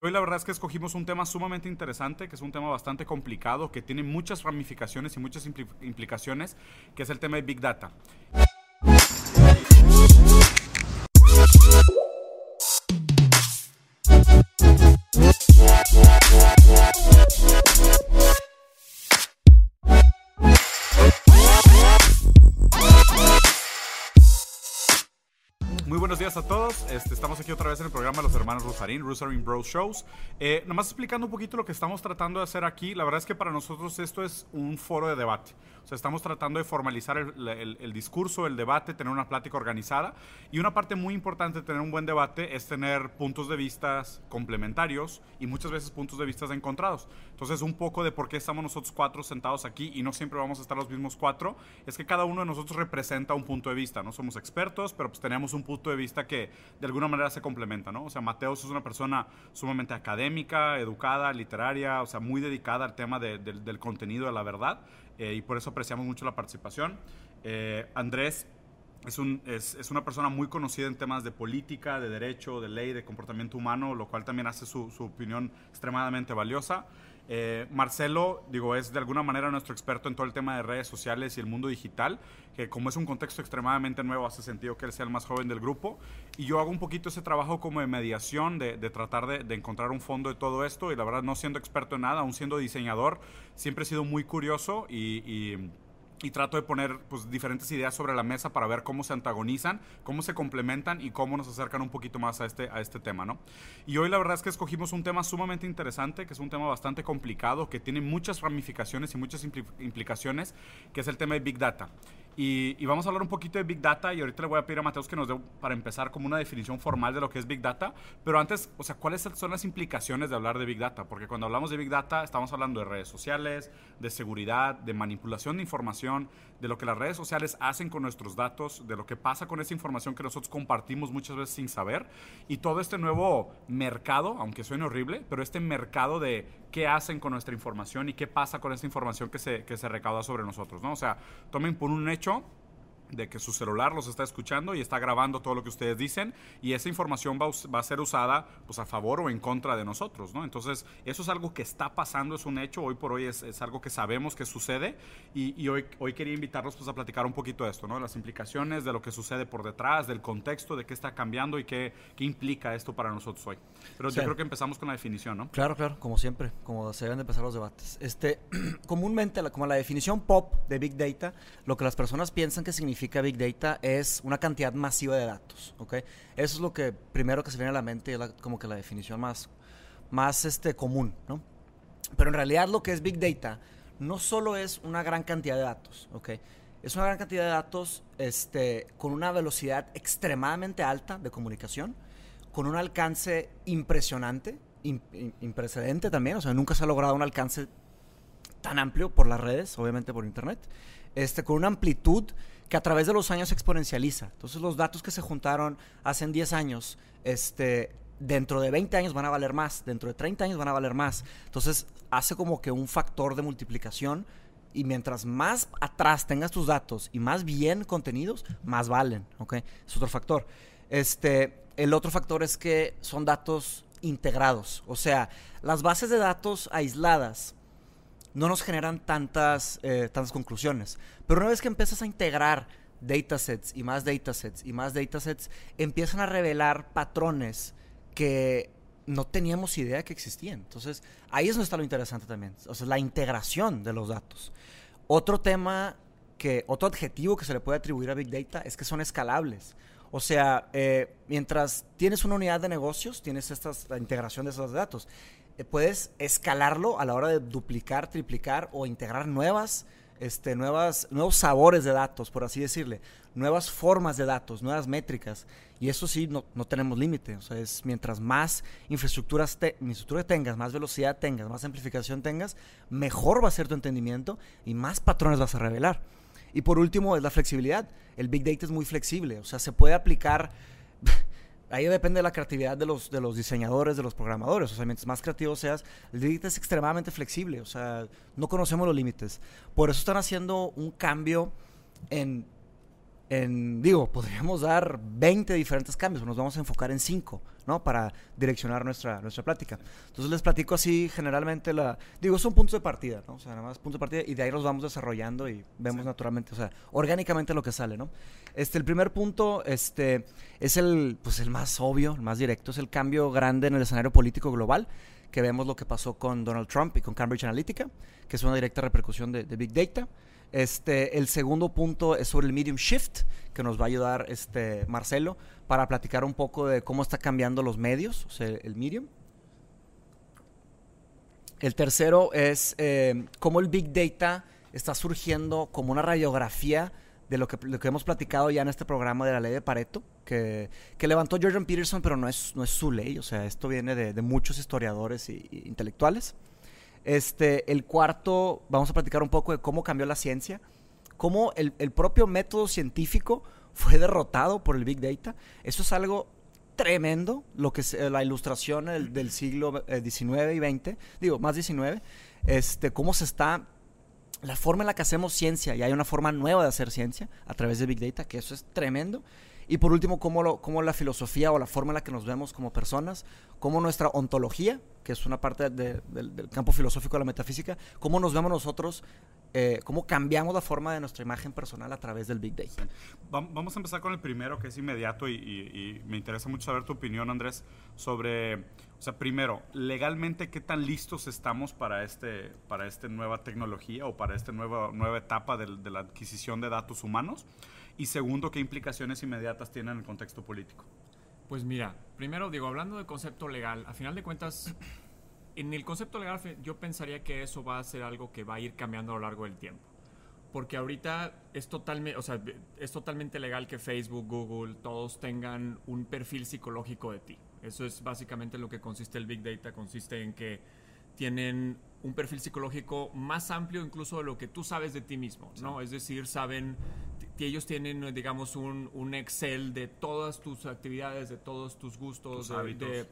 Hoy la verdad es que escogimos un tema sumamente interesante, que es un tema bastante complicado, que tiene muchas ramificaciones y muchas implicaciones, que es el tema de Big Data. buenos días a todos. Este, estamos aquí otra vez en el programa de los hermanos Rosarín, Rosarín Bros Shows. Eh, nomás explicando un poquito lo que estamos tratando de hacer aquí. La verdad es que para nosotros esto es un foro de debate. O sea, estamos tratando de formalizar el, discurso, el debate, tener una plática organizada. Y una parte muy importante de tener un buen debate es tener puntos de vista complementarios y muchas veces puntos de vista encontrados. Entonces, un poco de por qué estamos nosotros cuatro sentados aquí y no siempre vamos a estar los mismos cuatro, es que cada uno de nosotros representa un punto de vista. No somos expertos, pero pues tenemos un punto de vista que de alguna manera se complementa, ¿no? O sea, Mateos es una persona sumamente académica, educada, literaria, o sea, muy dedicada al tema del contenido de la verdad eh, y por eso apreciamos mucho la participación. Eh, Andrés es, un, es, es, una persona muy conocida en temas de política, de derecho, de ley, de comportamiento humano, lo cual también hace su, su opinión extremadamente valiosa. Eh, Marcelo, digo, es de alguna manera nuestro experto en todo el tema de redes sociales y el mundo digital, que como es un contexto extremadamente nuevo, hace sentido que él sea el más joven del grupo. Y yo hago un poquito ese trabajo como de mediación, de, tratar de, encontrar un fondo de todo esto. Y la verdad, no siendo experto en nada, aún siendo diseñador, siempre he sido muy curioso y y trato de poner pues, diferentes ideas sobre la mesa para ver cómo se antagonizan, cómo se complementan y cómo nos acercan un poquito más a este, a este tema, ¿no? Y hoy la verdad es que escogimos un tema sumamente interesante, que es un tema bastante complicado, que tiene muchas ramificaciones y muchas implicaciones, que es el tema de Big Data. Y, vamos a hablar un poquito de Big Data y ahorita le voy a pedir a Mateus que nos dé, para empezar, como una definición formal de lo que es Big Data. Pero antes, o sea, ¿cuáles son las implicaciones de hablar de Big Data? Porque cuando hablamos de Big Data estamos hablando de redes sociales, de seguridad, de manipulación de información, de lo que las redes sociales hacen con nuestros datos, de lo que pasa con esa información que nosotros compartimos muchas veces sin saber. Y todo este nuevo mercado, aunque suene horrible, pero este mercado de qué hacen con nuestra información y qué pasa con esta información que se, que se recauda sobre nosotros, ¿no? O sea, tomen por un hecho 그렇죠? De que su celular los está escuchando y está grabando todo lo que ustedes dicen y esa información va, va, a ser usada pues a favor o en contra de nosotros, ¿no? Entonces, eso es algo que está pasando, es un hecho, hoy por hoy es, es algo que sabemos que sucede y, y, hoy, hoy quería invitarlos pues a platicar un poquito de esto, ¿no? Las implicaciones de lo que sucede por detrás, del contexto, de qué está cambiando y qué, qué implica esto para nosotros hoy. Pero yo creo que empezamos con la definición, ¿no? Claro, claro, como siempre, como se deben de empezar los debates. Este, comúnmente, como la definición pop de Big Data, lo que las personas piensan que significa significa Big Data es una cantidad masiva de datos, ¿ok? Eso es lo que primero que se viene a la mente, es como que la definición más, más este, común, ¿no? Pero en realidad lo que es Big Data no solo es una gran cantidad de datos, ¿ok? Es una gran cantidad de datos este, con una velocidad extremadamente alta de comunicación, con un alcance impresionante, imprecedente también, o sea, nunca se ha logrado un alcance tan amplio por las redes, obviamente por Internet, este, con una amplitud que a través de los años se exponencializa. Entonces los datos que se juntaron hace 10 años, este, dentro de 20 años van a valer más, dentro de 30 años van a valer más. Entonces hace como que un factor de multiplicación y mientras más atrás tengas tus datos y más bien contenidos, más valen, ¿ok? Es otro factor. Este, el otro factor es que son datos integrados, o sea, las bases de datos aisladas no nos generan tantas, eh, tantas conclusiones. Pero una vez que empiezas a integrar datasets y más datasets y más datasets, empiezan a revelar patrones que no teníamos idea que existían. Entonces, ahí es donde está lo interesante también. O sea, la integración de los datos. Otro tema que, otro adjetivo que se le puede atribuir a Big Data es que son escalables. O sea, eh, mientras tienes una unidad de negocios, tienes esta, la integración de esos datos. Eh, puedes escalarlo a la hora de duplicar, triplicar o integrar nuevas, este, nuevas, nuevos sabores de datos, por así decirle, nuevas formas de datos, nuevas métricas. Y eso sí, no, no tenemos límite. O sea, es mientras más infraestructuras infraestructura tengas, más velocidad tengas, más amplificación tengas, mejor va a ser tu entendimiento y más patrones vas a revelar. Y por último, es la flexibilidad. El Big Data es muy flexible. O sea, se puede aplicar ahí depende de la creatividad de los, de los diseñadores, de los programadores. O sea, mientras más creativo seas, el Data es extremadamente flexible. O sea, no conocemos los límites. Por eso están haciendo un cambio en en, digo, podríamos dar 20 diferentes cambios, nos vamos a enfocar en 5, ¿no? Para direccionar nuestra, nuestra plática. Entonces les platico así generalmente la, digo, son puntos de partida, ¿no? O sea, nada más puntos de partida y de ahí los vamos desarrollando y vemos naturalmente, o sea, orgánicamente lo que sale, ¿no? Este, el primer punto, este, es el, pues el más obvio, el más directo, es el cambio grande en el escenario político global, que vemos lo que pasó con Donald Trump y con Cambridge Analytica, que es una directa repercusión de, de Big Data. Este, el segundo punto es sobre el medium shift, que nos va a ayudar este, Marcelo para platicar un poco de cómo está cambiando los medios, o sea, el medium. El tercero es eh, cómo el Big Data está surgiendo como una radiografía de lo que, lo que, hemos platicado ya en este programa de la ley de Pareto, que, que levantó Jordan Peterson, pero no es, no es su ley, o sea, esto viene de, de muchos historiadores e intelectuales. Este, el cuarto, vamos a platicar un poco de cómo cambió la ciencia, cómo el, el propio método científico fue derrotado por el Big Data. Eso es algo tremendo, lo que es eh, la ilustración del, siglo XIX eh, y XX, digo, más XIX, este, cómo se está, la forma en la que hacemos ciencia, y hay una forma nueva de hacer ciencia a través de Big Data, que eso es tremendo. Y por último, cómo, lo, cómo la filosofía o la forma en la que nos vemos como personas, cómo nuestra ontología, que es una parte de, de, del campo filosófico de la metafísica, cómo nos vemos nosotros, eh, cómo cambiamos la forma de nuestra imagen personal a través del Big Data. Vamos a empezar con el primero, que es inmediato, y, y, y me interesa mucho saber tu opinión, Andrés, sobre, o sea, primero, legalmente, ¿qué tan listos estamos para este, para esta nueva tecnología o para esta nueva, nueva etapa de, de la adquisición de datos humanos? Y segundo, ¿qué implicaciones inmediatas tiene en el contexto político? Pues mira, primero digo, hablando de concepto legal, a final de cuentas, en el concepto legal yo pensaría que eso va a ser algo que va a ir cambiando a lo largo del tiempo. Porque ahorita es totalmente, o sea, es totalmente legal que Facebook, Google, todos tengan un perfil psicológico de ti. Eso es básicamente lo que consiste el Big Data, consiste en que tienen un perfil psicológico más amplio incluso de lo que tú sabes de ti mismo, ¿no? Sí. Es decir, saben ellos tienen, digamos, un, un, Excel de todas tus actividades, de todos tus gustos, tus de, hábitos. de,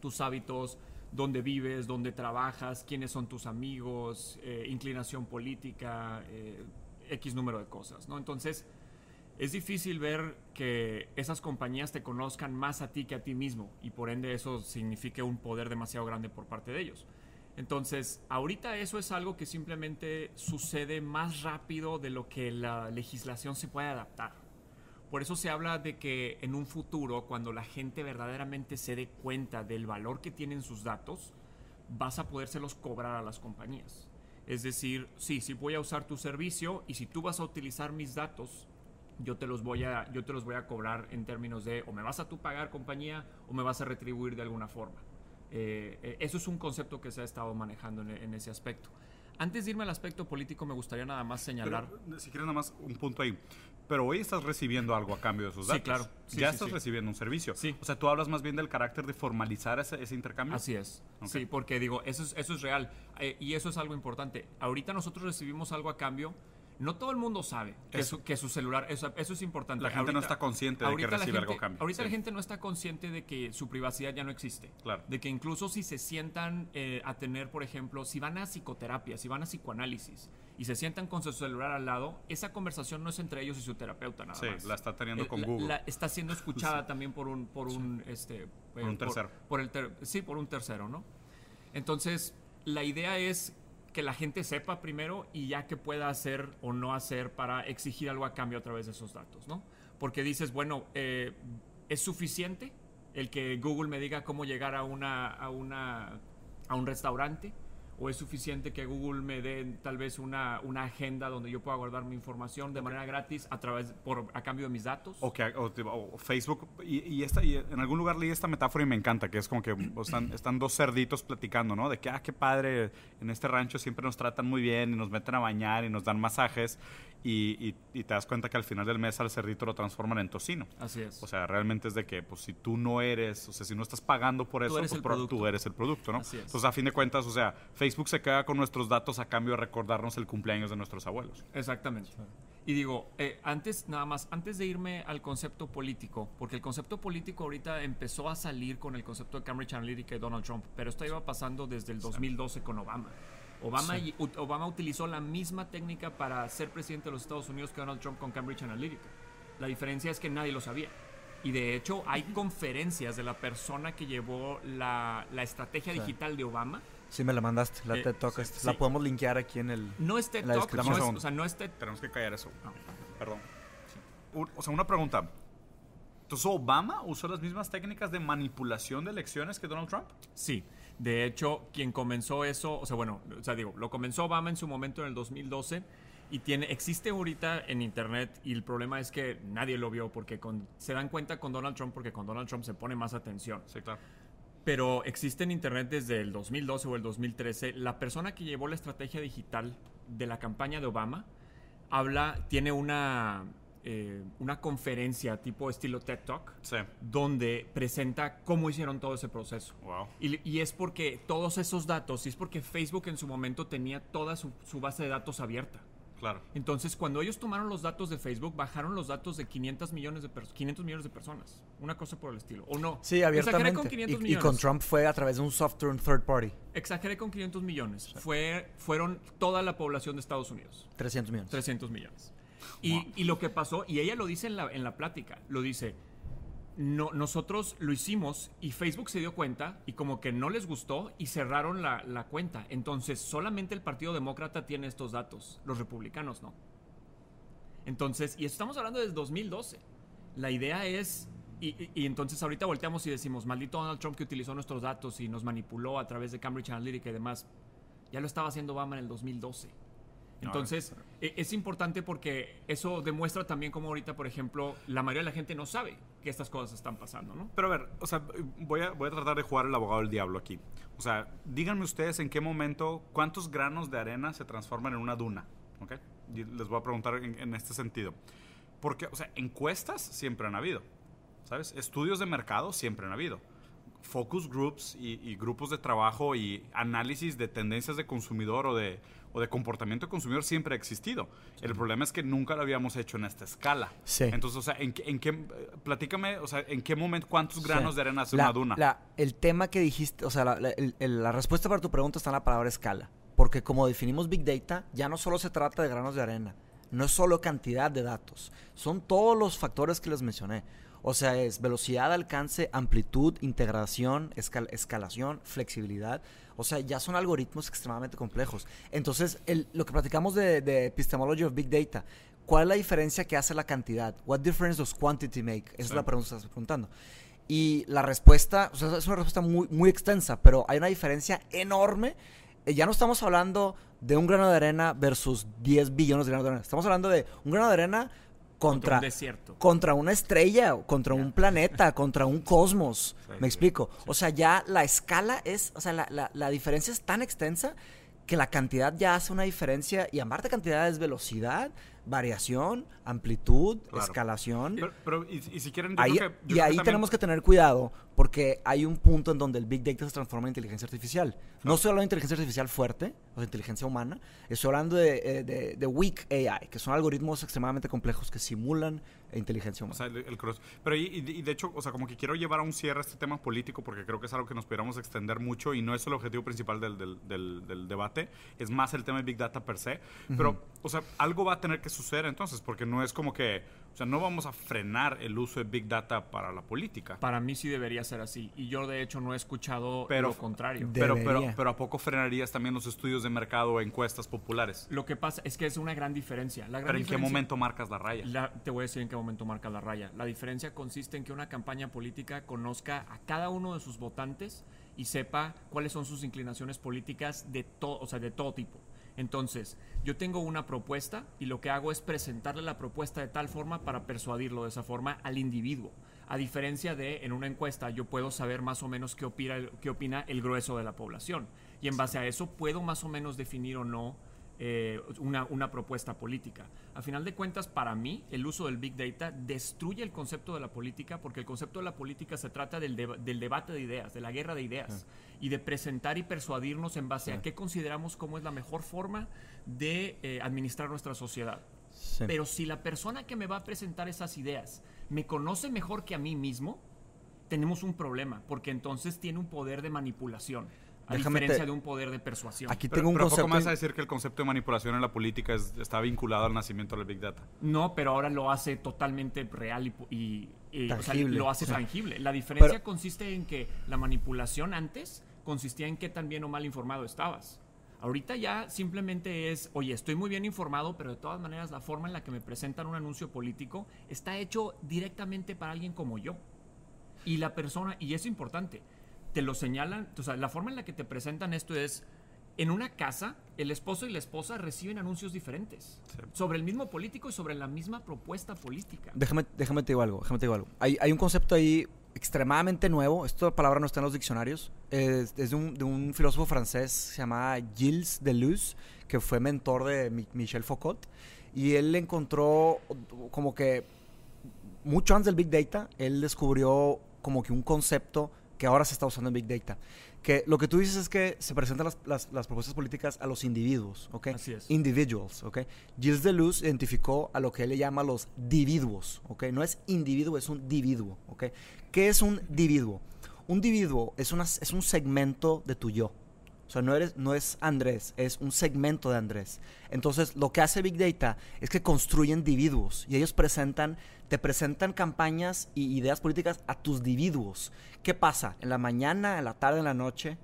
tus hábitos, dónde vives, dónde trabajas, quiénes son tus amigos, eh, inclinación política, eh, X número de cosas, ¿no? Entonces, es difícil ver que esas compañías te conozcan más a ti que a ti mismo y por ende eso signifique un poder demasiado grande por parte de ellos. Entonces, ahorita eso es algo que simplemente sucede más rápido de lo que la legislación se puede adaptar. Por eso se habla de que en un futuro, cuando la gente verdaderamente se dé cuenta del valor que tienen sus datos, vas a podérselos cobrar a las compañías. Es decir, sí, sí voy a usar tu servicio y si tú vas a utilizar mis datos, yo te los voy a, yo te los voy a cobrar en términos de o me vas a tú pagar compañía o me vas a retribuir de alguna forma. Eh, eso es un concepto que se ha estado manejando en, en, ese aspecto. Antes de irme al aspecto político, me gustaría nada más señalar. Pero, si quieres, nada más un punto ahí. Pero hoy estás recibiendo algo a cambio de esos datos. Sí, claro. Sí, ya sí, estás sí. recibiendo un servicio. Sí. O sea, tú hablas más bien del carácter de formalizar ese, ese intercambio. Así es. Okay. Sí, porque digo, eso es, eso es real. Eh, y eso es algo importante. Ahorita nosotros recibimos algo a cambio. No todo el mundo sabe que, su, que su, celular, eso, eso, es importante. La gente ahorita, no está consciente de que recibe gente, algo cambio. Ahorita sí. la gente no está consciente de que su privacidad ya no existe. Claro. De que incluso si se sientan eh, a tener, por ejemplo, si van a psicoterapia, si van a psicoanálisis y se sientan con su celular al lado, esa conversación no es entre ellos y su terapeuta nada sí, más. la está teniendo con la, Google. La, está siendo escuchada sí. también por un, por un, este, por un tercero. Por, por el ter sí, por un tercero, ¿no? Entonces, la idea es que la gente sepa primero y ya que pueda hacer o no hacer para exigir algo a cambio a través de esos datos, ¿no? Porque dices, bueno, eh, ¿es suficiente el que Google me diga cómo llegar a, una, a, una, a un restaurante? ¿O es suficiente que Google me dé tal vez una, una agenda donde yo pueda guardar mi información de manera gratis a través por a cambio de mis datos? O, que, o, o Facebook, y, y, esta, y en algún lugar leí esta metáfora y me encanta, que es como que están, están dos cerditos platicando, ¿no? De que, ah, qué padre, en este rancho siempre nos tratan muy bien y nos meten a bañar y nos dan masajes. Y, y, y, te das cuenta que al final del mes al cerdito lo transforman en tocino. Así es. O sea, realmente es de que, pues, si tú no eres, o sea, si no estás pagando por eso, tú eres, pues, tú eres el producto, ¿no? Así es. Entonces, a fin de cuentas, o sea, Facebook se queda con nuestros datos a cambio de recordarnos el cumpleaños de nuestros abuelos. Exactamente. Y digo, eh, antes, nada más, antes de irme al concepto político, porque el concepto político ahorita empezó a salir con el concepto de Cambridge Analytica y Donald Trump, pero esto iba pasando desde el 2012 con Obama. Obama, sí. Obama utilizó la misma técnica para ser presidente de los Estados Unidos que Donald Trump con Cambridge Analytica. La diferencia es que nadie lo sabía. Y de hecho hay conferencias de la persona que llevó la, la estrategia Sí. digital de Obama. Sí, me la mandaste, la Eh, TED Talk. sí, esta. sí. La podemos linkear aquí en el... No es TED la Talk, no es- o sea, no es TED Tenemos que callar eso. Perdón. Un- o sea, una pregunta. Entonces, ¿Obama usó las mismas técnicas de manipulación de elecciones que Donald Trump? Sí, de hecho, quien comenzó eso, o sea, bueno, o sea, digo, lo comenzó Obama en su momento en el 2012 y tiene, existe ahorita en internet y el problema es que nadie lo vio porque con- se dan cuenta con Donald Trump porque con Donald Trump se pone más atención. Sí, claro. Pero existe en internet desde el 2012 o el 2013. La persona que llevó la estrategia digital de la campaña de Obama habla, tiene una, eh, una conferencia tipo estilo TED Talk Sí. donde presenta cómo hicieron todo ese proceso. Wow. Y, y es porque todos esos datos, y es porque Facebook en su momento tenía toda su, su base de datos abierta. Claro. Entonces, cuando ellos tomaron los datos de Facebook, bajaron los datos de 500 millones de, pers- 500 millones de personas. Una cosa por el estilo. ¿O no? Sí, Exageré abiertamente. con 500 y, y millones. con Trump fue a través de un software, un third party. Exageré con 500 millones. Fue, fueron toda la población de Estados Unidos. 300 millones. 300 millones. Y, y lo que pasó, y ella lo dice en la, en la plática, lo dice, no, nosotros lo hicimos y Facebook se dio cuenta y como que no les gustó y cerraron la, la cuenta. Entonces solamente el Partido Demócrata tiene estos datos, los republicanos no. Entonces, y estamos hablando desde 2012. La idea es, y, y- y entonces ahorita volteamos y decimos, maldito Donald Trump que utilizó nuestros datos y nos manipuló a través de Cambridge Analytica y demás. Ya lo estaba haciendo Obama en el 2012. Entonces, e- es importante porque eso demuestra también cómo ahorita, por ejemplo, la mayoría de la gente no sabe que estas cosas están pasando, ¿no? Pero a ver, o sea, voy a, voy a tratar de jugar el abogado del diablo aquí. O sea, díganme ustedes en qué momento, cuántos granos de arena se transforman en una duna, ¿ok? Y les voy a preguntar en, en este sentido. Porque, o sea, encuestas siempre han habido, ¿sabes? Estudios de mercado siempre han habido. Focus groups y, y grupos de trabajo y análisis de tendencias de consumidor o de, o de comportamiento de consumidor siempre ha existido. El problema es que nunca lo habíamos hecho en esta escala. Sí. Entonces, o sea, ¿en, en qué, platícame, o sea, ¿en qué momento, cuántos granos Sí. de arena hace La- una duna? la- el tema que dijiste, o sea, la, la- el- el- la respuesta para tu pregunta está en la palabra escala. Porque como definimos Big Data, ya no solo se trata de granos de arena, no es solo cantidad de datos, son todos los factores que les mencioné. O sea, es velocidad, alcance, amplitud, integración, escal- escalación, flexibilidad. O sea, ya son algoritmos extremadamente complejos. Entonces, el- lo que platicamos de, de Epistemology of Big Data, ¿cuál es la diferencia que hace la cantidad? What difference does quantity make? Esa Sí. es la pregunta que estás preguntando. Y la respuesta, o sea, es una respuesta muy, muy extensa, pero hay una diferencia enorme. Eh, ya no estamos hablando de un grano de arena versus 10 billones de granos de arena. Estamos hablando de un grano de arena contra, un desierto. contra una estrella, contra un planeta, contra un cosmos. Sí, ¿Me sí, explico? O sea, ya la escala es, o sea, la, la- la diferencia es tan extensa que la cantidad ya hace una diferencia. Y aparte cantidad es velocidad, variación, amplitud, Claro. escalación. Pero, pero, y, y si quieren, yo Ahí- creo que- yo y creo que ahí también- tenemos que tener cuidado porque hay un punto en donde el Big Data se transforma en inteligencia artificial. No estoy hablando de inteligencia artificial fuerte, o de inteligencia humana, estoy hablando de, eh, de- de weak AI, que son algoritmos extremadamente complejos que simulan inteligencia O humana. sea, el, el cross. Pero y, y- de hecho, o sea, como que quiero llevar a un cierre este tema político porque creo que es algo que nos pudiéramos extender mucho y no es el objetivo principal del, del- del- del debate, es más el tema de Big Data per se. Pero, o sea, algo va a tener que suceder entonces, porque no es como que, o sea, no vamos a frenar el uso de Big Data para la política. Para mí sí debería ser así. Y yo de hecho no he escuchado Pero- lo contrario. Pero, pero, pero ¿a poco frenarías también los estudios de mercado o encuestas populares? Lo que pasa es que es una gran diferencia. La gran Pero ¿en qué momento marcas la raya? La- te voy a decir en qué momento marca la raya. La diferencia consiste en que una campaña política conozca a cada uno de sus votantes y sepa cuáles son sus inclinaciones políticas de, to- o sea, de todo tipo. Entonces, yo tengo una propuesta y lo que hago es presentarle la propuesta de tal forma para persuadirlo de esa forma al individuo. A diferencia de en una encuesta, yo puedo saber más o menos qué opina, qué opina el grueso de la población. Y en base a eso puedo más o menos definir o no eh, una, una propuesta política. A final de cuentas, para mí, el uso del Big Data destruye el concepto de la política porque el concepto de la política se trata del, deba- del debate de ideas, de la guerra de ideas y de presentar y persuadirnos en base a qué consideramos como es la mejor forma de eh, administrar nuestra sociedad. Sí. Pero si la persona que me va a presentar esas ideas me conoce mejor que a mí mismo, tenemos un problema, porque entonces tiene un poder de manipulación. A Déjame diferencia te- de un poder de persuasión. Aquí Pero, tengo un pero ¿a poco concepto. más a decir que el concepto de manipulación en la política es- está vinculado al nacimiento del Big Data. No, pero ahora lo hace totalmente real y, y- y, o sea, Tangible. lo hace tangible. La diferencia pero- consiste en que la manipulación antes consistía en qué tan bien o mal informado estabas. Ahorita ya simplemente es, oye, estoy muy bien informado, pero de todas maneras la forma en la que me presentan un anuncio político está hecho directamente para alguien como yo. Y la persona, y es importante, te lo señalan, o sea, la forma en la que te presentan esto es, en una casa, el esposo y la esposa reciben anuncios diferentes Sí. sobre el mismo político y sobre la misma propuesta política. Déjame, déjame te digo algo, déjame te digo algo. Hay, hay un concepto ahí extremadamente nuevo, esta palabra no está en los diccionarios, es, es de, un, de un filósofo francés, se llama Gilles Deleuze, que fue mentor de Mi- Michel Foucault, y él encontró como que mucho antes del Big Data, él descubrió como que un concepto que ahora se está usando en Big Data. Que lo que tú dices es que se presentan las, las- las propuestas políticas a los individuos, ¿ok? Así es. Individuals, ¿ok? Gilles Deleuze identificó a lo que él le llama los dividuos, ¿ok? No es individuo, es un dividuo, ¿ok? ¿Qué es un dividuo? Un dividuo es, una, es un segmento de tu yo. O sea, no, eres, no es Andrés, es un segmento de Andrés. Entonces, lo que hace Big Data es que construye individuos y ellos presentan, te presentan campañas y ideas políticas a tus individuos. ¿Qué pasa? En la mañana, en la tarde, en la noche,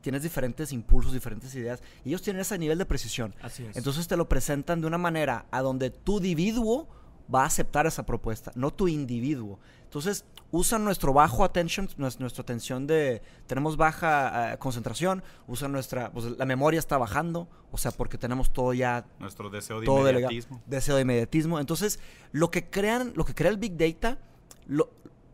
tienes diferentes impulsos, diferentes ideas y ellos tienen ese nivel de precisión. Así es. Entonces te lo presentan de una manera a donde tu individuo va a aceptar esa propuesta, no tu individuo. Entonces usan nuestro bajo attention, nues- nuestra atención de, tenemos baja eh, concentración, usan nuestra, pues la memoria está bajando, o sea, porque tenemos todo ya Nuestro deseo de todo delega- inmediatismo. deseo de inmediatismo. Entonces, lo que crean, lo que crea el Big Data, lo-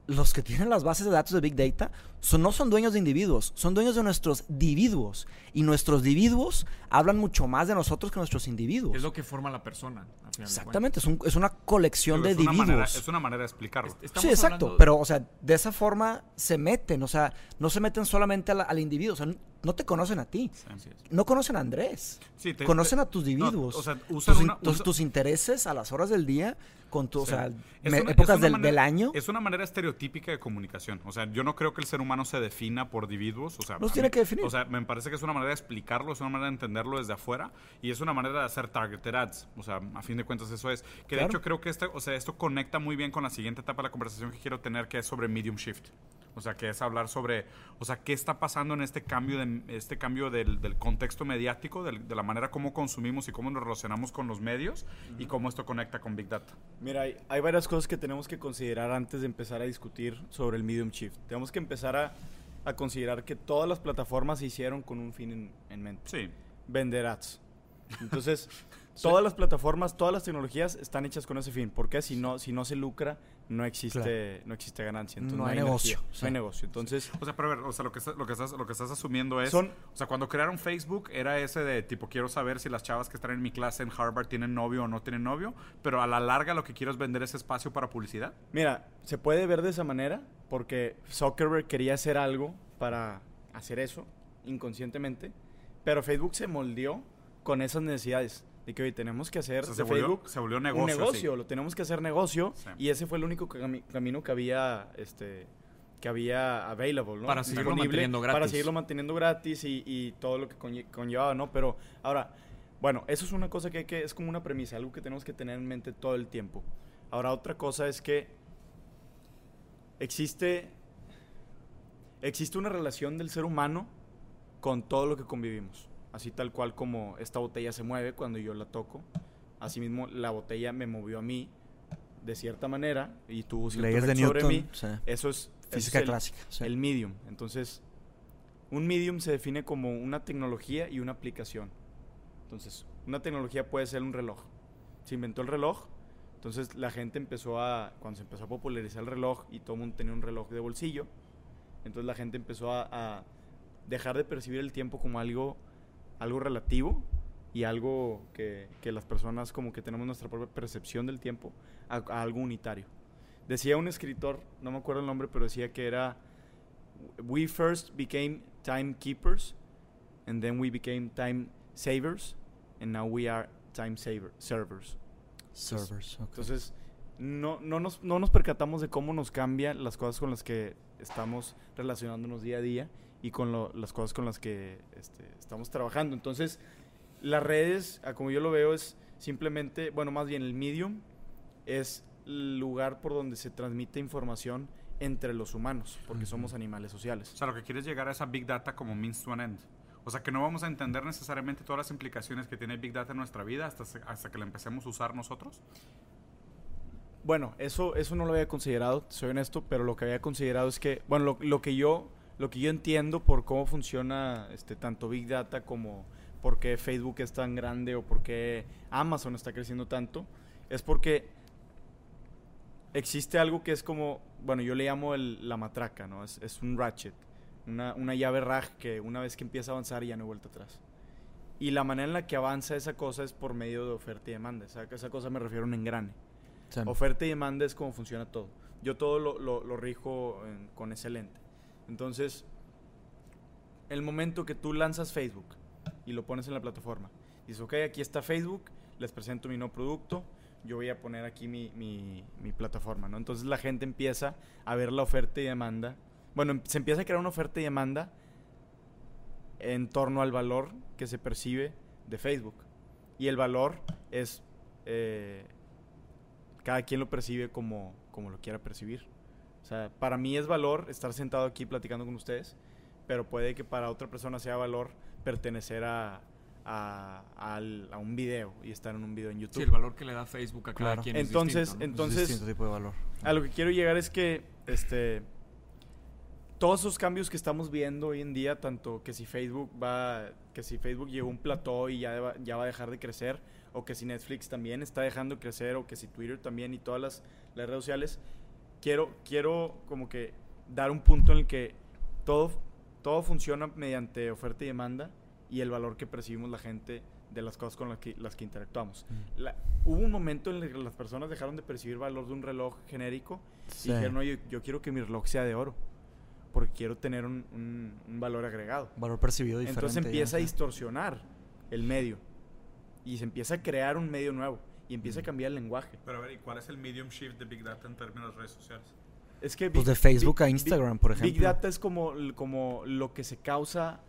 los que tienen las bases de datos de Big Data son, no son dueños de individuos, son dueños de nuestros individuos. Y nuestros individuos hablan mucho más de nosotros que nuestros individuos. Es lo que forma la persona. al final de Exactamente, es, un- es una colección Digo, de es, una individuos. manera, es una manera de explicarlo. Estamos Sí, exacto, hablando- pero, o sea, de esa forma se meten, o sea, no se meten solamente a la- al individuo, o sea, no te conocen a ti, es. no conocen a Andrés, Sí, te- conocen te- a tus no, individuos, o sea, usan tus, una- tus- usa- tus intereses a las horas del día, con tu, o Sí. sea, Es me- una- es épocas una del, manera- del año. Es una manera estereotípica de comunicación. O sea, yo no creo que el ser humano se defina por individuos. O sea, Los tiene mí- que definir. O sea, me parece que es una manera de explicarlo, es una manera de entenderlo desde afuera y es una manera de hacer targeted ads. O sea, a fin de cuentas eso es. Que de Claro. hecho creo que este, o sea, esto conecta muy bien con la siguiente etapa de la conversación que quiero tener, que es sobre medium shift. O sea, que es hablar sobre, o sea, qué está pasando en este cambio, de, este cambio del, del contexto mediático, del- de la manera como consumimos y cómo nos relacionamos con los medios y cómo esto conecta con Big Data. Mira, hay, hay varias cosas que tenemos que considerar antes de empezar a discutir sobre el medium shift. Tenemos que empezar a, a considerar que todas las plataformas se hicieron con un fin en, en mente. Sí. Vender ads. Entonces, todas las plataformas, todas las tecnologías están hechas con ese fin. Porque si no, si no se lucra, no existe, no existe ganancia. Entonces, No hay energía, negocio, No hay negocio. Entonces, O sea, pero a ver, o sea, lo que, estás- lo que, estás, lo que estás asumiendo es... Son- o sea, cuando crearon Facebook era ese de tipo, quiero saber si las chavas que están en mi clase en Harvard tienen novio o no tienen novio, pero a la larga lo que quiero es vender ese espacio para publicidad. Mira, se puede ver de esa manera porque Zuckerberg quería hacer algo para hacer eso inconscientemente, pero Facebook se moldeó con esas necesidades de que hoy tenemos que hacer O sea, de se volvió, Facebook se volvió negocio. un negocio, lo tenemos que hacer negocio Sí. y ese fue el único cami- camino que había este que había available, ¿no? Para seguirlo Disponible manteniendo Para gratis. seguirlo manteniendo gratis y, y todo lo que conlle- conllevaba, ¿no? Pero ahora, bueno, eso es una cosa que, hay que es como una premisa, algo que tenemos que tener en mente todo el tiempo. Ahora, otra cosa es que existe existe una relación del ser humano con todo lo que convivimos. Así tal cual como esta botella se mueve cuando yo la toco. Asimismo, la botella me movió a mí de cierta manera y tuvo cierto Leyes de efecto sobre Newton, mí. sí. Eso es, eso es física el, clásica. sí. el medium. Entonces, un medium se define como una tecnología y una aplicación. Entonces, una tecnología puede ser un reloj. Se inventó el reloj, entonces la gente empezó a, cuando se empezó a popularizar el reloj y todo el mundo tenía un reloj de bolsillo, entonces la gente empezó a, a dejar de percibir el tiempo como algo, algo relativo y algo que, que las personas como que tenemos nuestra propia percepción del tiempo a, a algo unitario. Decía un escritor, no me acuerdo el nombre, pero decía que era We first became timekeepers and then we became time savers and now we are time saver, servers. Servers, ok. Entonces, no, no, nos, no nos percatamos de cómo nos cambian las cosas con las que estamos relacionándonos día a día y con lo- las cosas con las que este, estamos trabajando. Entonces, las redes, a como yo lo veo, es simplemente, bueno, más bien el medium es el lugar por donde se transmite información entre los humanos, porque somos animales sociales. O sea, lo que quieres llegar a esa Big Data como means to an end. O sea, que no vamos a entender necesariamente todas las implicaciones que tiene Big Data en nuestra vida hasta, hasta que la empecemos a usar nosotros. Bueno, eso, eso no lo había considerado, soy honesto, pero lo que había considerado es que, bueno, lo, lo que yo, lo que yo entiendo por cómo funciona este, tanto Big Data como por qué Facebook es tan grande o por qué Amazon está creciendo tanto, es porque existe algo que es como, bueno, yo le llamo el- la matraca, ¿no? Es, es un ratchet, una, una llave raj que una vez que empieza a avanzar ya no hay vuelta atrás. Y la manera en la que avanza esa cosa es por medio de oferta y demanda. Que esa cosa me refiero a un engrane. Sí. Oferta y demanda es como funciona todo. Yo todo lo, lo- lo rijo en- con ese lente. Entonces, el momento que tú lanzas Facebook y lo pones en la plataforma, dices, ok, aquí está Facebook, les presento mi nuevo producto, yo voy a poner aquí mi, mi- plataforma, ¿no? Entonces la gente empieza a ver la oferta y demanda. Bueno, em- se empieza a crear una oferta y demanda en torno al valor que se percibe de Facebook. Y el valor es... eh, cada quien lo percibe como, como lo quiera percibir. O sea, para mí es valor estar sentado aquí platicando con ustedes, pero puede que para otra persona sea valor pertenecer a, a, un video y estar en un video en YouTube. Sí, el valor que le da Facebook a cada Claro. quien es Entonces, distinto, ¿no? entonces- Es distinto tipo de valor. A lo que quiero llegar es que este todos esos cambios que estamos viendo hoy en día, tanto que si Facebook va, que si Facebook llegó a un plató y ya, va- ya va a dejar de crecer, o que si Netflix también está dejando de crecer, o que si Twitter también y todas las, las redes sociales, quiero, quiero como que dar un punto en el que todo, todo funciona mediante oferta y demanda y el valor que percibimos la gente de las cosas con las que, las que interactuamos. La- hubo un momento en el que las personas dejaron de percibir valor de un reloj genérico Sí. y dijeron, no, yo, yo quiero que mi reloj sea de oro, porque quiero tener un, un- un valor agregado. Valor percibido diferente. Entonces ya, empieza a sí. distorsionar el medio y se empieza a crear un medio nuevo y empieza a cambiar el lenguaje. Pero a ver, ¿y cuál es el medium shift de Big Data en términos de redes sociales? Es que Pues Big- de Facebook a Big- Instagram, por Big ejemplo. Data es como, como lo que se causa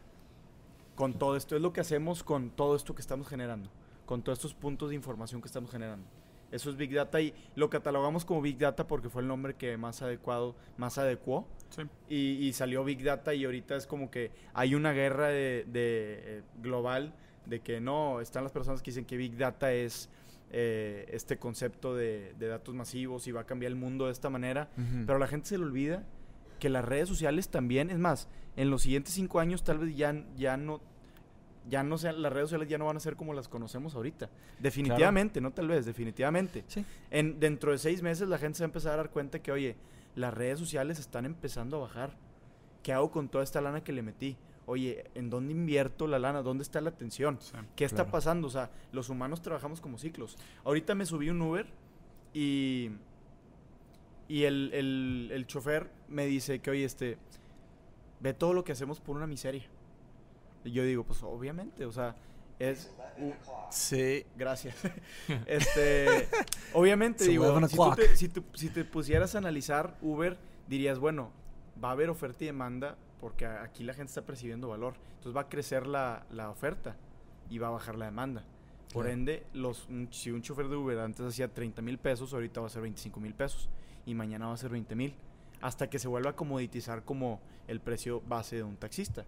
con todo esto, es lo que hacemos con todo esto que estamos generando, con todos estos puntos de información que estamos generando. Eso es Big Data y lo catalogamos como Big Data porque fue el nombre que más adecuado, más adecuó Sí. y, y salió Big Data y ahorita es como que hay una guerra de, de, eh, global de que no, están las personas que dicen que Big Data es eh, este concepto de, de datos masivos y va a cambiar el mundo de esta manera, pero a la gente se le olvida que las redes sociales también, es más, en los siguientes cinco años tal vez ya, ya no ya no sean, las redes sociales ya no van a ser como las conocemos ahorita. Definitivamente, no tal vez, definitivamente. Sí. En, dentro de seis meses la gente se va a empezar a dar cuenta que, oye, las redes sociales están empezando a bajar. ¿Qué hago con toda esta lana que le metí? Oye, ¿en dónde invierto la lana? ¿Dónde está la atención? Sí. ¿Qué está pasando? O sea, los humanos trabajamos como ciclos. Ahorita me subí un Uber y, y el, el, el chofer me dice que, oye, este, ve todo lo que hacemos por una miseria. Y yo digo, pues obviamente, o sea, es... Sí. Gracias. este, obviamente, digo, 11 si, tú te, si, tú- si te pusieras a analizar Uber, dirías, bueno, va a haber oferta y demanda porque aquí la gente está percibiendo valor. Entonces va a crecer la, la oferta y va a bajar la demanda. Por Claro. ende, los, un- si un chofer de Uber antes hacía 30 mil pesos, ahorita va a ser 25 mil pesos. Y mañana va a ser 20 mil. Hasta que se vuelva a comoditizar como el precio base de un taxista.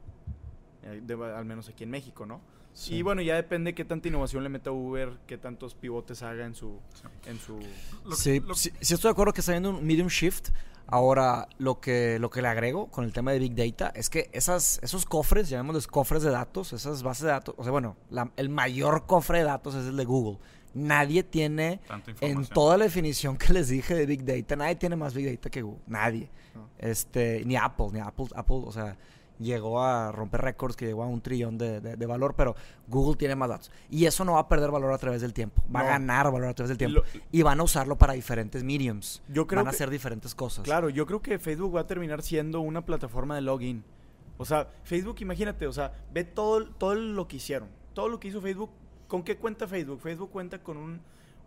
Eh, de- al menos aquí en México, ¿no? Sí. Y bueno, ya depende qué tanta innovación le meta Uber, qué tantos pivotes haga en su... En su Lo- sí, lo- sí, sí estoy de acuerdo que está viendo un medium shift. Ahora, lo que, lo que le agrego con el tema de Big Data es que esas, esos cofres, llamémosles cofres de datos, esas bases de datos, o sea, bueno, la- el mayor cofre de datos es el de Google. Nadie tiene, en toda la definición que les dije de Big Data, nadie tiene más Big Data que Google. Nadie. No. Este, ni Apple, ni Apple, Apple, o sea, llegó a romper récords que llegó a un trillón de, de- de valor, pero Google tiene más datos. Y eso no va a perder valor a través del tiempo. Va No. a ganar valor a través del tiempo. Lo- y van a usarlo para diferentes mediums. Yo creo van a que- hacer diferentes cosas. Claro, yo creo que Facebook va a terminar siendo una plataforma de login. O sea, Facebook, imagínate, o sea, ve todo, todo lo que hicieron. Todo lo que hizo Facebook. ¿Con qué cuenta Facebook? Facebook cuenta con un,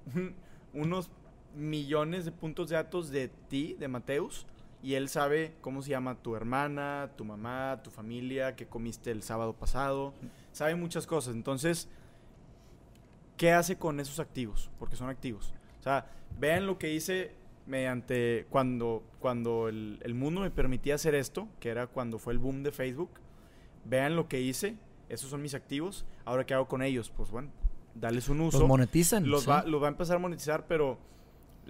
un- unos millones de puntos de datos de ti, de Mateus, y él sabe cómo se llama tu hermana, tu mamá, tu familia, qué comiste el sábado pasado, sabe muchas cosas. Entonces, ¿qué hace con esos activos? Porque son activos. O sea, vean lo que hice mediante cuando, cuando el, el mundo me permitía hacer esto, que era cuando fue el boom de Facebook. Vean lo que hice, esos son mis activos. Ahora, ¿qué hago con ellos? Pues bueno, darles un uso. Los monetizan. Los, sí. va, los va a empezar a monetizar, pero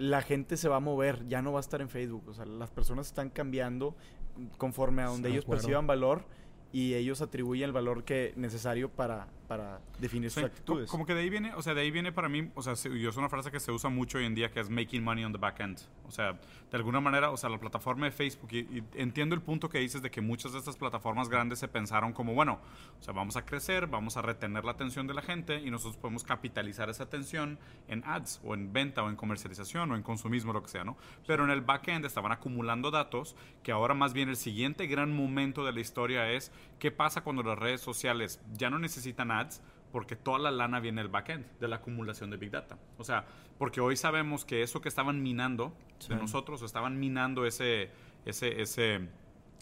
la gente se va a mover, ya no va a estar en Facebook. O sea, las personas están cambiando conforme a donde Sí, ellos perciban valor y ellos atribuyen el valor que necesario para, para definir sus Sí, actitudes. co- Como que de ahí viene, o sea, de ahí viene para mí, o sea, se- yo es una frase que se usa mucho hoy en día que es making money on the back end. O sea, de alguna manera, o sea, la plataforma de Facebook, y, y entiendo el punto que dices de que muchas de estas plataformas grandes se pensaron como, bueno, o sea, vamos a crecer, vamos a retener la atención de la gente y nosotros podemos capitalizar esa atención en ads o en venta o en comercialización o en consumismo, lo que sea, ¿no? Pero en el back end estaban acumulando datos que ahora más bien el siguiente gran momento de la historia es qué pasa cuando las redes sociales ya no necesitan ads porque toda la lana viene del backend, de la acumulación de Big Data. O sea, porque hoy sabemos que eso que estaban minando de nosotros, estaban minando ese, ese, ese,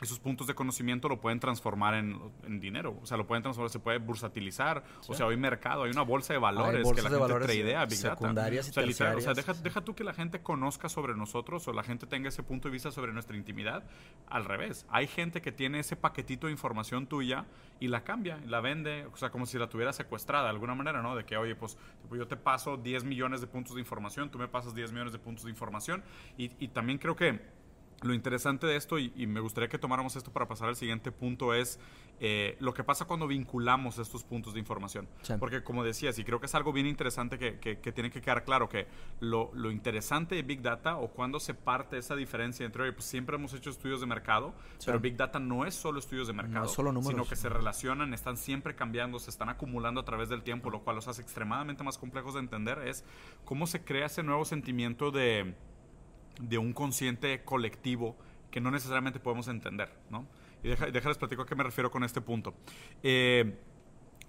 esos puntos de conocimiento, lo pueden transformar en, en dinero. O sea, lo pueden transformar, se puede bursatilizar. O sea, hoy mercado, hay una bolsa de valores que la de gente valores tradea Big Data. secundarias y o sea, literal, o sea, deja, deja tú que la gente conozca sobre nosotros o la gente tenga ese punto de vista sobre nuestra intimidad. Al revés, hay gente que tiene ese paquetito de información tuya y la cambia, la vende, o sea, como si la tuviera secuestrada de alguna manera, ¿no? De que, oye, pues yo te paso 10 millones de puntos de información, tú me pasas 10 millones de puntos de información. Y, y también creo que lo interesante de esto, y, y me gustaría que tomáramos esto para pasar al siguiente punto, es eh, lo que pasa cuando vinculamos estos puntos de información. Sí. Porque como decías, y creo que es algo bien interesante que, que- que tiene que quedar claro, que lo, lo interesante de Big Data o cuando se parte esa diferencia entre, oye, pues siempre hemos hecho estudios de mercado, pero Big Data no es solo estudios de mercado, solo números. sino que se relacionan, están siempre cambiando, se están acumulando a través del tiempo, lo cual los hace extremadamente más complejos de entender, es cómo se crea ese nuevo sentimiento de de un consciente colectivo que no necesariamente podemos entender, ¿no? Y deja, déjales platico a qué me refiero con este punto. Eh,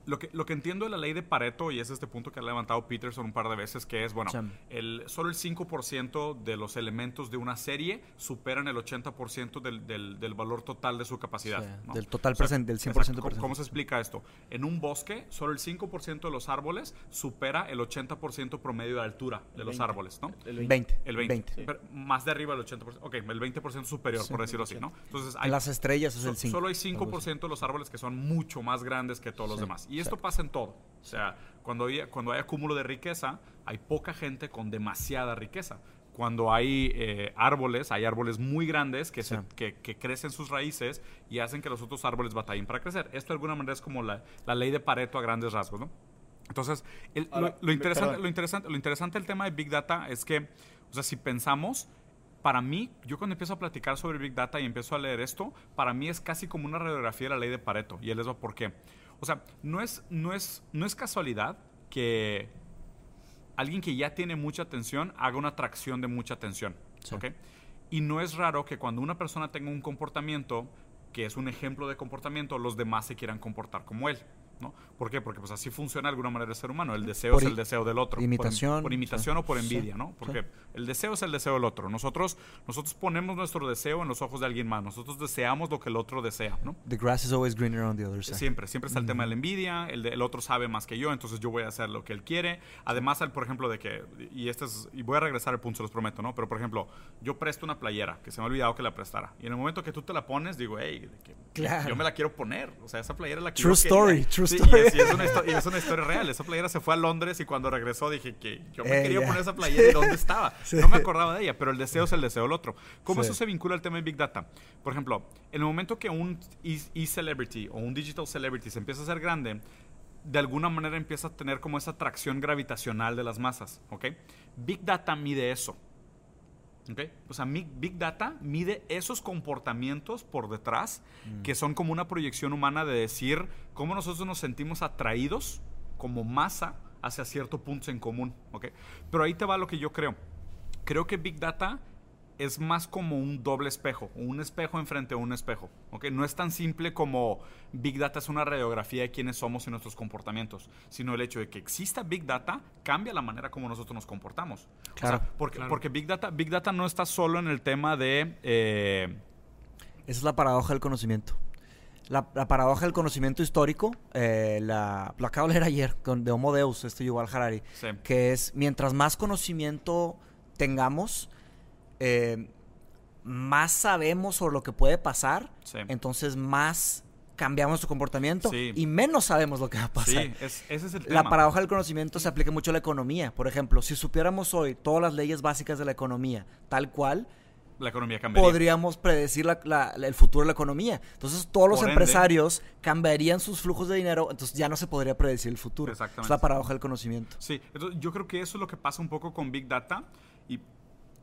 lo que, lo que entiendo de la ley de Pareto, y es este punto que ha levantado Peterson un par de veces, que es, bueno, Sí. el, solo el 5% de los elementos de una serie superan el 80% del, del, del valor total de su capacidad. Sí, ¿no? del total O sea, presente, del 100% exacto, ¿cómo- presente. ¿Cómo se explica esto? En un bosque, solo el 5% de los árboles supera el 80% promedio de altura de los 20. árboles, ¿no? El 20. El 20. Pero más de arriba del 80%. Ok, el 20% superior, por decirlo así, ¿no? Entonces, hay, Las estrellas es el 5. solo hay 5% de los árboles que son mucho más grandes que todos los Sí, demás. Y esto pasa en todo. O sea, cuando hay, cuando hay acúmulo de riqueza, hay poca gente con demasiada riqueza. Cuando hay eh, árboles, hay árboles muy grandes que, se- Sí. que, que crecen sus raíces y hacen que los otros árboles batallen para crecer. Esto de alguna manera es como la, la ley de Pareto a grandes rasgos, ¿no? Entonces, el- lo- Ahora, lo, me- interesante, lo, interesante, lo interesante del tema de Big Data es que, o sea, si pensamos, para mí, yo cuando empiezo a platicar sobre Big Data y empiezo a leer esto, para mí es casi como una radiografía de la ley de Pareto. Y él les va por qué. O sea, no es, no es, no es casualidad que alguien que ya tiene mucha atención haga una atracción de mucha atención. Y no es raro que cuando una persona tenga un comportamiento que es un ejemplo de comportamiento, los demás se quieran comportar como él. ¿No? ¿Por qué? Porque pues así funciona de alguna manera el ser humano. El deseo Por es el deseo del otro. Imitación, Por, imitación sí. o por Sí, envidia, ¿no? sí. Porque el deseo es el deseo del otro. Nosotros, nosotros ponemos nuestro deseo en los ojos de alguien más. Nosotros deseamos lo que el otro desea, ¿no? The grass is always greener on the other side. Siempre, siempre está el tema de la envidia, el, de- el otro sabe más que yo, entonces yo voy a hacer lo que él quiere. Además, al- por ejemplo, de que, y este es, y voy a regresar al punto, se los prometo, ¿no? Pero, por ejemplo, yo presto una playera, que se me ha olvidado que la prestara. Y en el momento que tú te la pones, digo, hey, que Claro. yo me la quiero poner. O sea, esa playera es la que True yo quería. story, true Sí. Y es, y es una histo- y es una historia real. Esa playera se fue a Londres y cuando regresó dije que yo me Eh, quería ya. poner esa playera y dónde estaba. Sí. No me acordaba de ella, pero el deseo es el deseo del otro. ¿Cómo Sí. eso se vincula al tema de Big Data? Por ejemplo, en el momento que un e- e-celebrity o un digital celebrity se empieza a hacer grande, de alguna manera empieza a tener como esa atracción gravitacional de las masas, ¿ok? Big Data mide eso. ¿Ok? O sea, Big Data mide esos comportamientos por detrás que son como una proyección humana de decir cómo nosotros nos sentimos atraídos como masa hacia ciertos puntos en común, ¿ok? Pero ahí te va lo que yo creo. Creo que Big Data es más como un doble espejo, un espejo enfrente a un espejo. ¿ok? No es tan simple como Big Data es una radiografía de quiénes somos y nuestros comportamientos, sino el hecho de que exista Big Data cambia la manera como nosotros nos comportamos. Claro, O sea, porque, claro. porque Big, Data, Big Data no está solo en el tema de... eh, Esa es la paradoja del conocimiento. La, la paradoja del conocimiento histórico, eh, la, lo acabo de leer ayer con, de Homo Deus, este Yuval Harari, Sí. que es mientras más conocimiento tengamos, eh, más sabemos sobre lo que puede pasar, Sí. entonces más cambiamos nuestro comportamiento Sí. y menos sabemos lo que va a pasar. Sí, es- ese es el La paradoja del conocimiento se aplica mucho a la economía. Por ejemplo, si supiéramos hoy todas las leyes básicas de la economía, tal cual, La economía cambiaría. podríamos predecir la- la- la- el futuro de la economía. Entonces todos los Por ende- empresarios cambiarían sus flujos de dinero, entonces ya no se podría predecir el futuro. Exactamente. Es la paradoja del conocimiento. Sí, entonces yo creo que eso es lo que pasa un poco con Big Data y,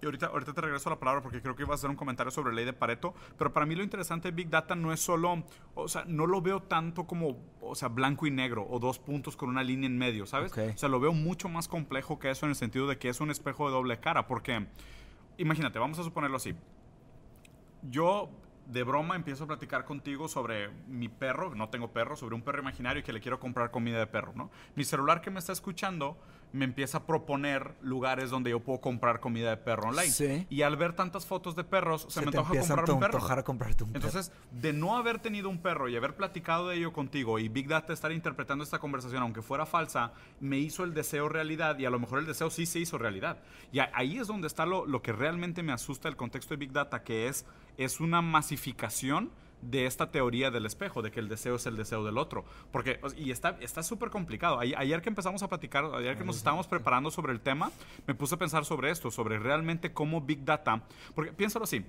y ahorita, ahorita te regreso la palabra porque creo que ibas a hacer un comentario sobre la ley de Pareto, pero para mí lo interesante de Big Data no es solo, o sea, no lo veo tanto como, o sea, blanco y negro o dos puntos con una línea en medio, ¿sabes? Ok. O sea, lo veo mucho más complejo que eso en el sentido de que es un espejo de doble cara, porque imagínate, vamos a suponerlo así. Yo de broma empiezo a platicar contigo sobre mi perro, no tengo perro, sobre un perro imaginario y que le quiero comprar comida de perro, ¿no? Mi celular que me está escuchando me empieza a proponer lugares donde yo puedo comprar comida de perro online. Sí. Y al ver tantas fotos de perros, se, me antoja comprar un perro. antojar a comprarte un perro. Entonces, de no haber tenido un perro y haber platicado de ello contigo y Big Data estar interpretando esta conversación, aunque fuera falsa, me hizo el deseo realidad y a lo mejor el deseo sí se hizo realidad. Y ahí es donde está lo, lo que realmente me asusta el contexto de Big Data, que es, es una masificación de esta teoría del espejo, de que el deseo es el deseo del otro. Porque, y está está súper complicado. Ay- Ayer que empezamos a platicar, ayer que nos estábamos preparando sobre el tema, me puse a pensar sobre esto, sobre realmente cómo Big Data, porque piénsalo así,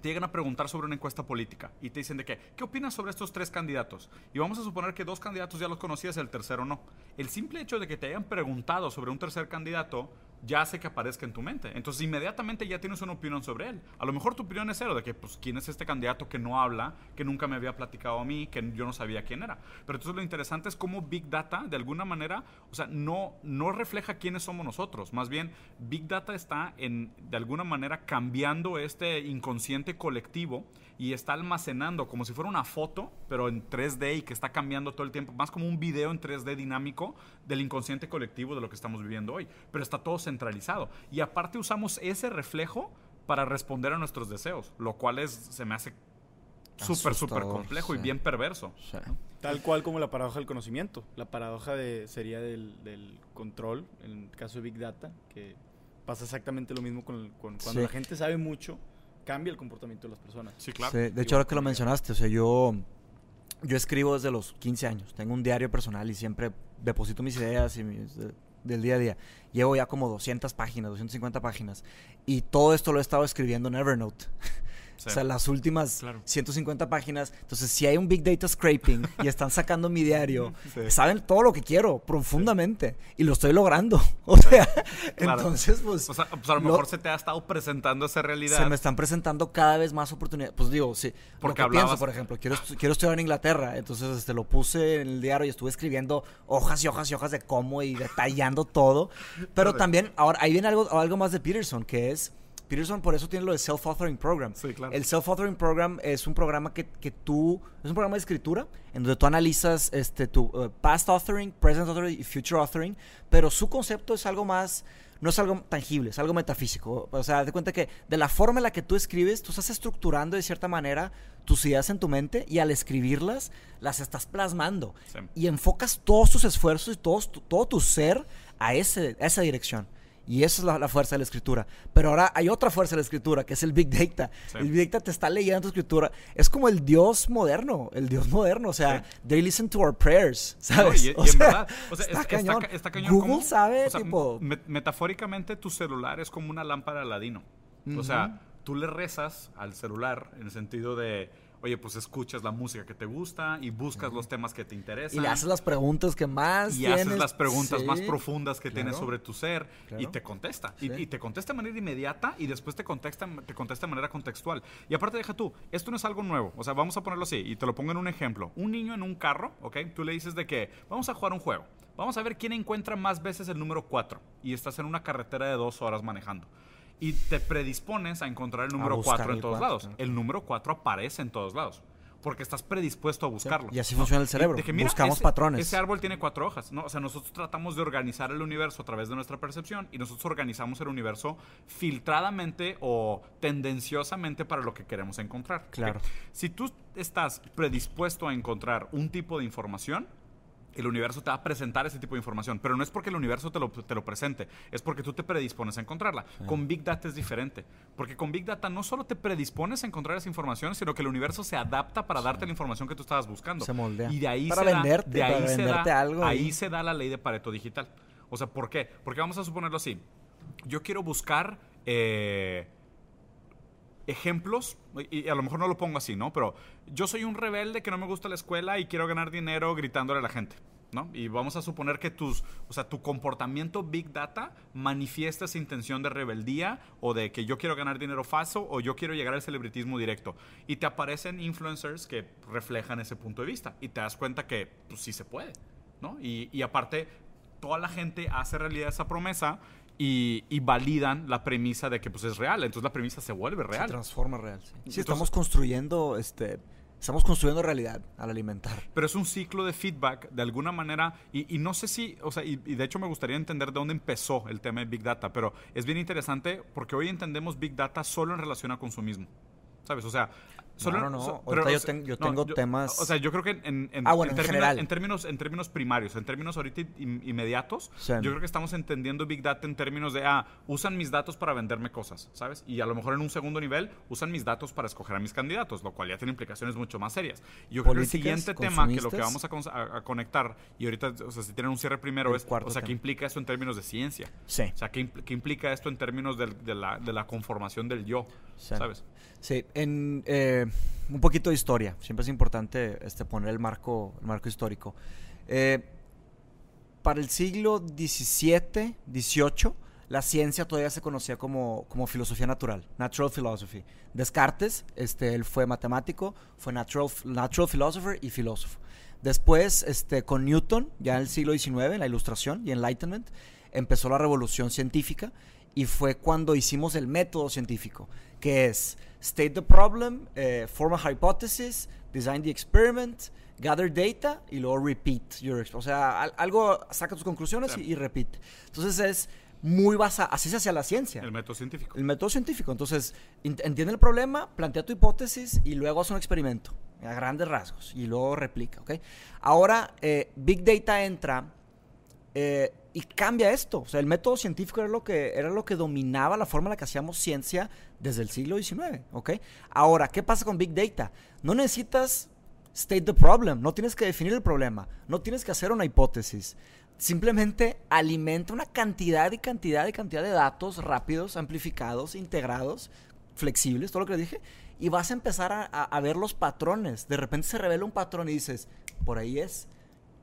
te llegan a preguntar sobre una encuesta política y te dicen de qué, ¿qué opinas sobre estos tres candidatos? Y vamos a suponer que dos candidatos ya los conocías, el tercero no. El simple hecho de que te hayan preguntado sobre un tercer candidato ya hace que aparezca en tu mente. Entonces inmediatamente ya tienes una opinión sobre él. A lo mejor tu opinión es cero, de que pues quién es este candidato que no habla, que nunca me había platicado a mí, que yo no sabía quién era. Pero entonces lo interesante es cómo Big Data de alguna manera, o sea, no, no refleja quiénes somos nosotros. Más bien, Big Data está en, de alguna manera cambiando este inconsciente colectivo y está almacenando como si fuera una foto, pero en 3D y que está cambiando todo el tiempo, más como un video en 3D dinámico del inconsciente colectivo de lo que estamos viviendo hoy. Pero está todo centralizado. Y aparte usamos ese reflejo para responder a nuestros deseos, lo cual es, se me hace súper, súper complejo y bien perverso. Tal cual como la paradoja del conocimiento. La paradoja de, sería del, del control, en el caso de Big Data, que pasa exactamente lo mismo con, cuando Sí. la gente sabe mucho, cambia el comportamiento de las personas. Sí, claro. Sí, de hecho, ahora que lo mencionaste, o sea, yo, yo escribo desde los 15 años. Tengo un diario personal y siempre deposito mis ideas y mis, de- del día a día. Llevo ya como 200 páginas, 250 páginas. Y todo esto lo he estado escribiendo en Evernote. Sí. O sea, las últimas Claro. 150 páginas. Entonces, si hay un Big Data Scraping y están sacando mi diario, Sí. saben todo lo que quiero profundamente. Y lo estoy logrando. O sea, Claro. entonces, pues... O sea, pues a lo lo- mejor se te ha estado presentando esa realidad. se me están presentando cada vez más oportunidades. Pues digo, sí. Porque lo que pienso, por ejemplo, quiero, estu- quiero estudiar en Inglaterra. Entonces, este, lo puse en el diario y estuve escribiendo hojas y hojas y hojas de cómo y detallando todo. Pero también, ahora, ahí viene algo, algo más de Peterson, que es... Peterson por eso tiene lo de Self-Authoring Program. Sí, claro. El Self-Authoring Program es un programa que, que tú... Es un programa de escritura en donde tú analizas este, tu eh, past authoring, present authoring y future authoring. Pero su concepto es algo más... No es algo tangible, es algo metafísico. O sea, de cuenta que de la forma en la que tú escribes, tú estás estructurando de cierta manera tus ideas en tu mente y al escribirlas, las estás plasmando. Sí. Y enfocas todos tus esfuerzos y todos tu- todo tu ser a, ese, a esa dirección. Y esa es la, la fuerza de la escritura. Pero ahora hay otra fuerza de la escritura, que es el Big Data. Sí. El Big Data te está leyendo tu escritura. Es como el Dios moderno, el Dios moderno. O sea, they listen to our prayers, No, ¿sabes? y, y O en sea, verdad, o sea, está es- cañón. ca- está cañón Google cómo- sabe, o sea, tipo... me- metafóricamente tu celular es como una lámpara Aladino. O sea, tú le rezas al celular en el sentido de, oye, pues escuchas la música que te gusta y buscas los temas que te interesan. Y le haces las preguntas que más y haces las preguntas Sí. más profundas que tienes sobre tu ser y te contesta. Y te contesta de manera inmediata y después te contesta, te contesta de manera contextual. Y aparte, deja tú, esto no es algo nuevo. O sea, vamos a ponerlo así y te lo pongo en un ejemplo. Un niño en un carro, ¿ok? Tú le dices de que vamos a jugar un juego. Vamos a ver quién encuentra más veces el número 4. Y estás en una carretera de dos horas manejando. Y te predispones a encontrar el número buscar 4 en todos cuatro, lados. El número 4 aparece en todos lados. Porque estás predispuesto a buscarlo. Y así funciona el cerebro. de que, mira, Buscamos ese- patrones. Ese árbol tiene cuatro hojas, ¿no? O sea, nosotros tratamos de organizar el universo a través de nuestra percepción y nosotros organizamos el universo filtradamente o tendenciosamente para lo que queremos encontrar. Claro. Si tú estás predispuesto a encontrar un tipo de información, el universo te va a presentar ese tipo de información, pero no es porque el universo te lo, te lo presente, es porque tú te predispones a encontrarla. Con Big Data es diferente, porque con Big Data no solo te predispones a encontrar esa información, sino que el universo se adapta para darte la información que tú estabas buscando. Se moldea. Y de ahí Para se venderte, da, de ahí para se venderte da, algo ahí ahí. se da la ley de Pareto digital. O sea, ¿por qué? Porque vamos a suponerlo así. Yo quiero buscar eh, ejemplos, y a lo mejor no lo pongo así, ¿no? Pero yo soy un rebelde que no me gusta la escuela y quiero ganar dinero gritándole a la gente, ¿no? Y vamos a suponer que tus, o sea, tu comportamiento Big Data manifiesta esa intención de rebeldía o de que yo quiero ganar dinero falso o yo quiero llegar al celebritismo directo. Y te aparecen influencers que reflejan ese punto de vista y te das cuenta que pues, sí se puede, ¿no? Y, y aparte, toda la gente hace realidad esa promesa y, y validan la premisa de que pues es real. Entonces la premisa se vuelve Se real. transforma real. Sí, Sí, Entonces- estamos construyendo, este, estamos construyendo realidad al alimentar. Pero es un ciclo de feedback de alguna manera y, y no sé si, o sea, y, y de hecho me gustaría entender de dónde empezó el tema de Big Data, pero es bien interesante porque hoy entendemos Big Data solo en relación a consumismo. ¿Sabes? O sea, solo... no, no. so- Ahorita yo ten- tengo temas- O sea, yo creo que en, en- Ah, bueno, en términos, general. en términos en términos primarios, en términos ahorita in- inmediatos, Sí. yo creo que estamos entendiendo Big Data en términos de, ah, usan mis datos para venderme cosas, ¿sabes? Y a lo mejor en un segundo nivel usan mis datos para escoger a mis candidatos, lo cual ya tiene implicaciones mucho más serias. Y yo creo que el siguiente tema que lo que vamos a, a- a conectar, y ahorita, o sea, si tienen un cierre primero, El es, cuarto o sea, ¿qué implica esto en términos de ciencia? Sí. O sea, ¿qué, impl- qué implica esto en términos de, la, de la conformación del yo? Sí. ¿Sabes? Sí, en eh, un poquito de historia. Siempre es importante este, poner el marco, el marco histórico. Eh, para el siglo XVII, XVIII, la ciencia todavía se conocía como, como filosofía natural, natural philosophy. Descartes, este, él fue matemático, fue natural, natural philosopher y filósofo. Después, este, con Newton, ya en el siglo XIX, en la Ilustración y Enlightenment, empezó la revolución científica y fue cuando hicimos el método científico, que es state the problem, eh, form a hypothesis, design the experiment, gather data y luego repeat your O sea, al- algo, saca tus conclusiones y, y repeat. Entonces es muy basado, así se hace la ciencia. El método científico. El método científico. Entonces, ent- entiende el problema, plantea tu hipótesis y luego haz un experimento a grandes rasgos y luego replica, ¿ok? Ahora, eh, Big Data entra eh, y cambia esto. O sea, el método científico era lo, que, era lo que dominaba la forma en la que hacíamos ciencia desde el siglo XIX, ¿ok? Ahora, ¿qué pasa con Big Data? No necesitas state the problem, no tienes que definir el problema, no tienes que hacer una hipótesis. Simplemente alimenta una cantidad y cantidad y cantidad de datos rápidos, amplificados, integrados, flexibles, todo lo que les dije, y vas a empezar a, a- a ver los patrones. De repente se revela un patrón y dices, por ahí es.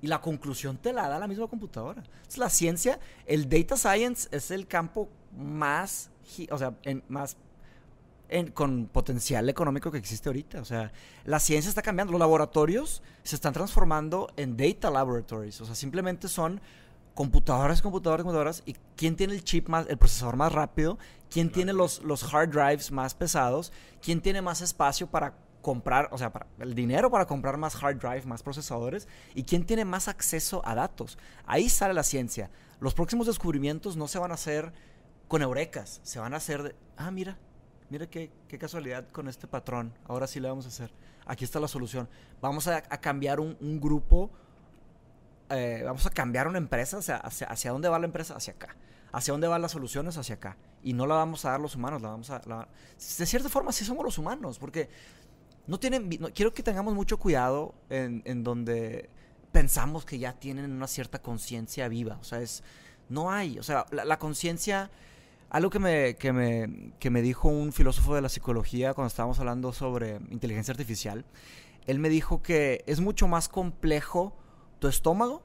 Y la conclusión te la da la misma computadora. Es la ciencia, el data science es el campo más, o sea, en- más en- con potencial económico que existe ahorita. O sea, la ciencia está cambiando. Los laboratorios se están transformando en data laboratories. O sea, simplemente son computadoras, computadoras, computadoras. ¿Y quién tiene el chip más, el procesador más rápido? ¿Quién tiene los, los hard drives más pesados? ¿Quién tiene más espacio para comprar, o sea, para, el dinero para comprar más hard drive, más procesadores? ¿Y quién tiene más acceso a datos? Ahí sale la ciencia. Los próximos descubrimientos no se van a hacer con eurecas, se van a hacer de, ah, mira, mira qué, qué casualidad con este patrón, ahora sí le vamos a hacer. Aquí está la solución. Vamos a, cambiar un, grupo, eh, vamos a cambiar una empresa, o sea, hacia, hacia dónde va la empresa, hacia acá. Hacia dónde van las soluciones, hacia acá. Y no la vamos a dar los humanos, la vamos a... de cierta forma sí somos los humanos, porque no tienen... quiero que tengamos mucho cuidado en, en donde pensamos que ya tienen una cierta conciencia viva. O sea, es... No hay. O sea, la, la conciencia... Algo que me, que, me, que me dijo un filósofo de la psicología cuando estábamos hablando sobre inteligencia artificial, él me dijo que es mucho más complejo tu estómago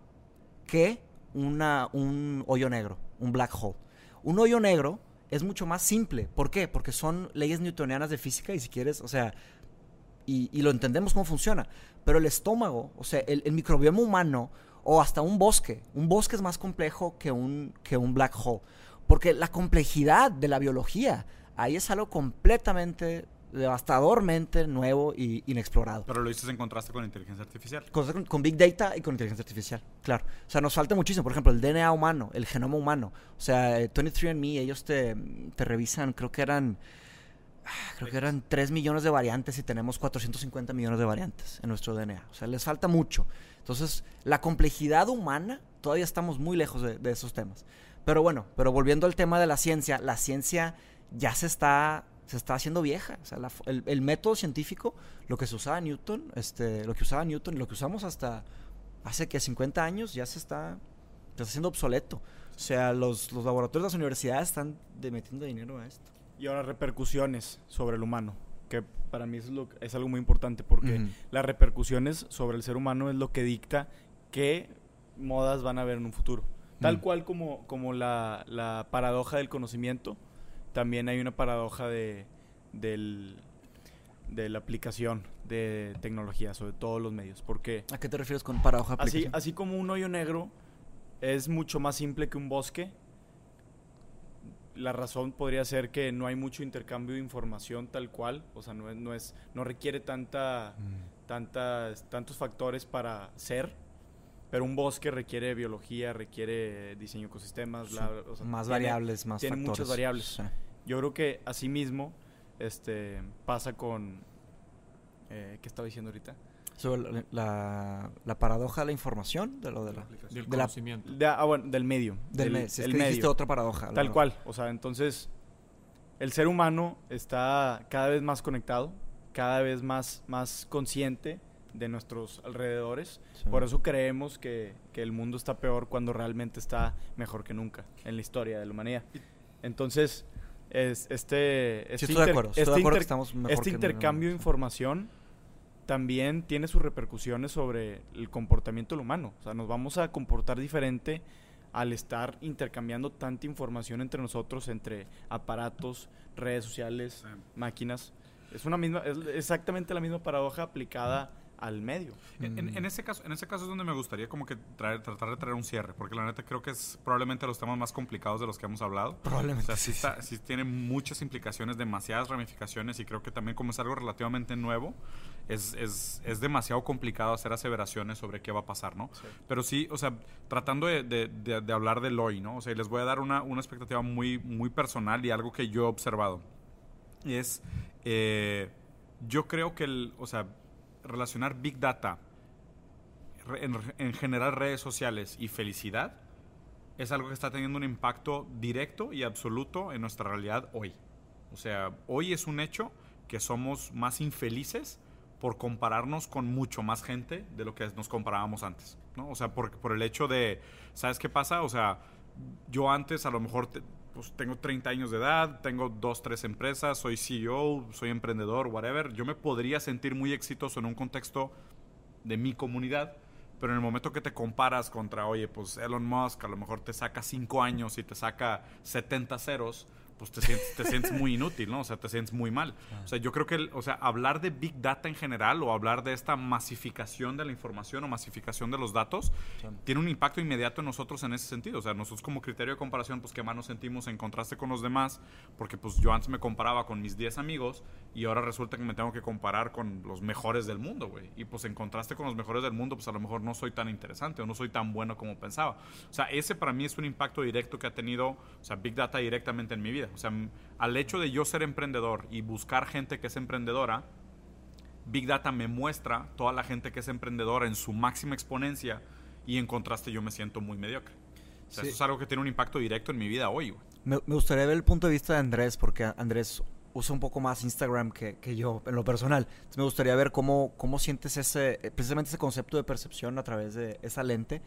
que una, un hoyo negro, un black hole. Un hoyo negro es mucho más simple. ¿Por qué? Porque son leyes newtonianas de física y si quieres, o sea, y, y lo entendemos cómo funciona. Pero el estómago, o sea, el, el microbioma humano o hasta un bosque, un bosque es más complejo que un, que un black hole. Porque la complejidad de la biología, ahí es algo completamente devastadormente nuevo y inexplorado. Pero lo dices en contraste con inteligencia artificial. Con, con, Big Data y con inteligencia artificial, claro. O sea, nos falta muchísimo. Por ejemplo, el DNA humano, el genoma humano. O sea, 23andMe, ellos te, te revisan, creo que eran... Creo que eran 3 millones de variantes y tenemos 450 millones de variantes en nuestro DNA. O sea, les falta mucho. Entonces, la complejidad humana, todavía estamos muy lejos de, de esos temas. Pero bueno, pero volviendo al tema de la ciencia, la ciencia ya se está se está haciendo vieja. O sea, el, método científico, lo que se usaba Newton, este, lo que usaba Newton lo que usamos hasta hace que 50 años ya se está, se está haciendo obsoleto. O sea, los, los laboratorios de las universidades están metiendo dinero a esto. Y ahora repercusiones sobre el humano, que para mí es, lo, es algo muy importante porque las repercusiones sobre el ser humano es lo que dicta qué modas van a haber en un futuro. Tal cual como, como la, la paradoja del conocimiento, también hay una paradoja de, del, de la aplicación de tecnología sobre todos los medios. Porque ¿A qué te refieres con paradoja? Así, así como un hoyo negro es mucho más simple que un bosque, la razón podría ser que no hay mucho intercambio de información tal cual, o sea, no es, no, es, no requiere tanta, mm. tantas, tantos factores para ser, pero un bosque requiere biología, requiere diseño de ecosistemas, más variables, más tiene muchas variables. Yo creo que mismo este, pasa con... Eh, ¿Qué estaba diciendo ahorita? Sobre la, la, paradoja de la información, de lo de la, del conocimiento. ah, bueno, del medio. Del, el, el medio. otra paradoja. Tal cual. O sea, entonces, el ser humano está cada vez más conectado, cada vez más, más consciente de nuestros alrededores. Por eso creemos que, que, el mundo está peor cuando realmente está mejor que nunca en la historia de la humanidad. Entonces, es, este, este, este intercambio de información también tiene sus repercusiones sobre el comportamiento del humano. O sea, nos vamos a comportar diferente al estar intercambiando tanta información entre nosotros, entre aparatos, redes sociales, máquinas. Es una misma, es exactamente la misma paradoja aplicada al medio. En, mm. ese caso, en ese caso es donde me gustaría como que traer, tratar de traer un cierre, porque la neta creo que es probablemente los temas más complicados de los que hemos hablado. Probablemente. O sea, sí, tiene muchas implicaciones, demasiadas ramificaciones y creo que también como es algo relativamente nuevo, es, es, es demasiado complicado hacer aseveraciones sobre qué va a pasar, ¿no? Pero sí, o sea, tratando de, de, de, hablar del hoy, ¿no? O sea, les voy a dar una, una expectativa muy, muy personal y algo que yo he observado. Es, eh, yo creo que el, o sea, relacionar Big Data, en, general redes sociales y felicidad, es algo que está teniendo un impacto directo y absoluto en nuestra realidad hoy. O sea, hoy es un hecho que somos más infelices por compararnos con mucho más gente de lo que nos comparábamos antes, ¿no? O sea, por, por el hecho de, ¿sabes qué pasa? O sea, yo antes a lo mejor pues tengo 30 años de edad, tengo dos, tres empresas, soy CEO, soy emprendedor, whatever. Yo me podría sentir muy exitoso en un contexto de mi comunidad, pero en el momento que te comparas contra, oye, pues Elon Musk a lo mejor te saca 5 años y te saca 70 ceros, pues te sientes, te sientes muy inútil, ¿no? O sea, te sientes muy mal. O sea, yo creo que, o sea, hablar de Big Data en general o hablar de esta masificación de la información o masificación de los datos tiene un impacto inmediato en nosotros en ese sentido. O sea, nosotros como criterio de comparación, pues qué más nos sentimos en contraste con los demás, porque pues yo antes me comparaba con mis 10 amigos y ahora resulta que me tengo que comparar con los mejores del mundo, güey. Y pues en contraste con los mejores del mundo, pues a lo mejor no soy tan interesante o no soy tan bueno como pensaba. O sea, ese para mí es un impacto directo que ha tenido, o sea, Big Data directamente en mi vida. O sea, al hecho de yo ser emprendedor y buscar gente que es emprendedora, Big Data me muestra toda la gente que es emprendedora en su máxima exponencia y en contraste yo me siento muy mediocre. O sea, Eso es algo que tiene un impacto directo en mi vida hoy. Me, gustaría ver el punto de vista de Andrés, porque Andrés usa un poco más Instagram que, que yo en lo personal. Entonces me gustaría ver cómo, cómo sientes ese, precisamente ese concepto de percepción a través de esa lente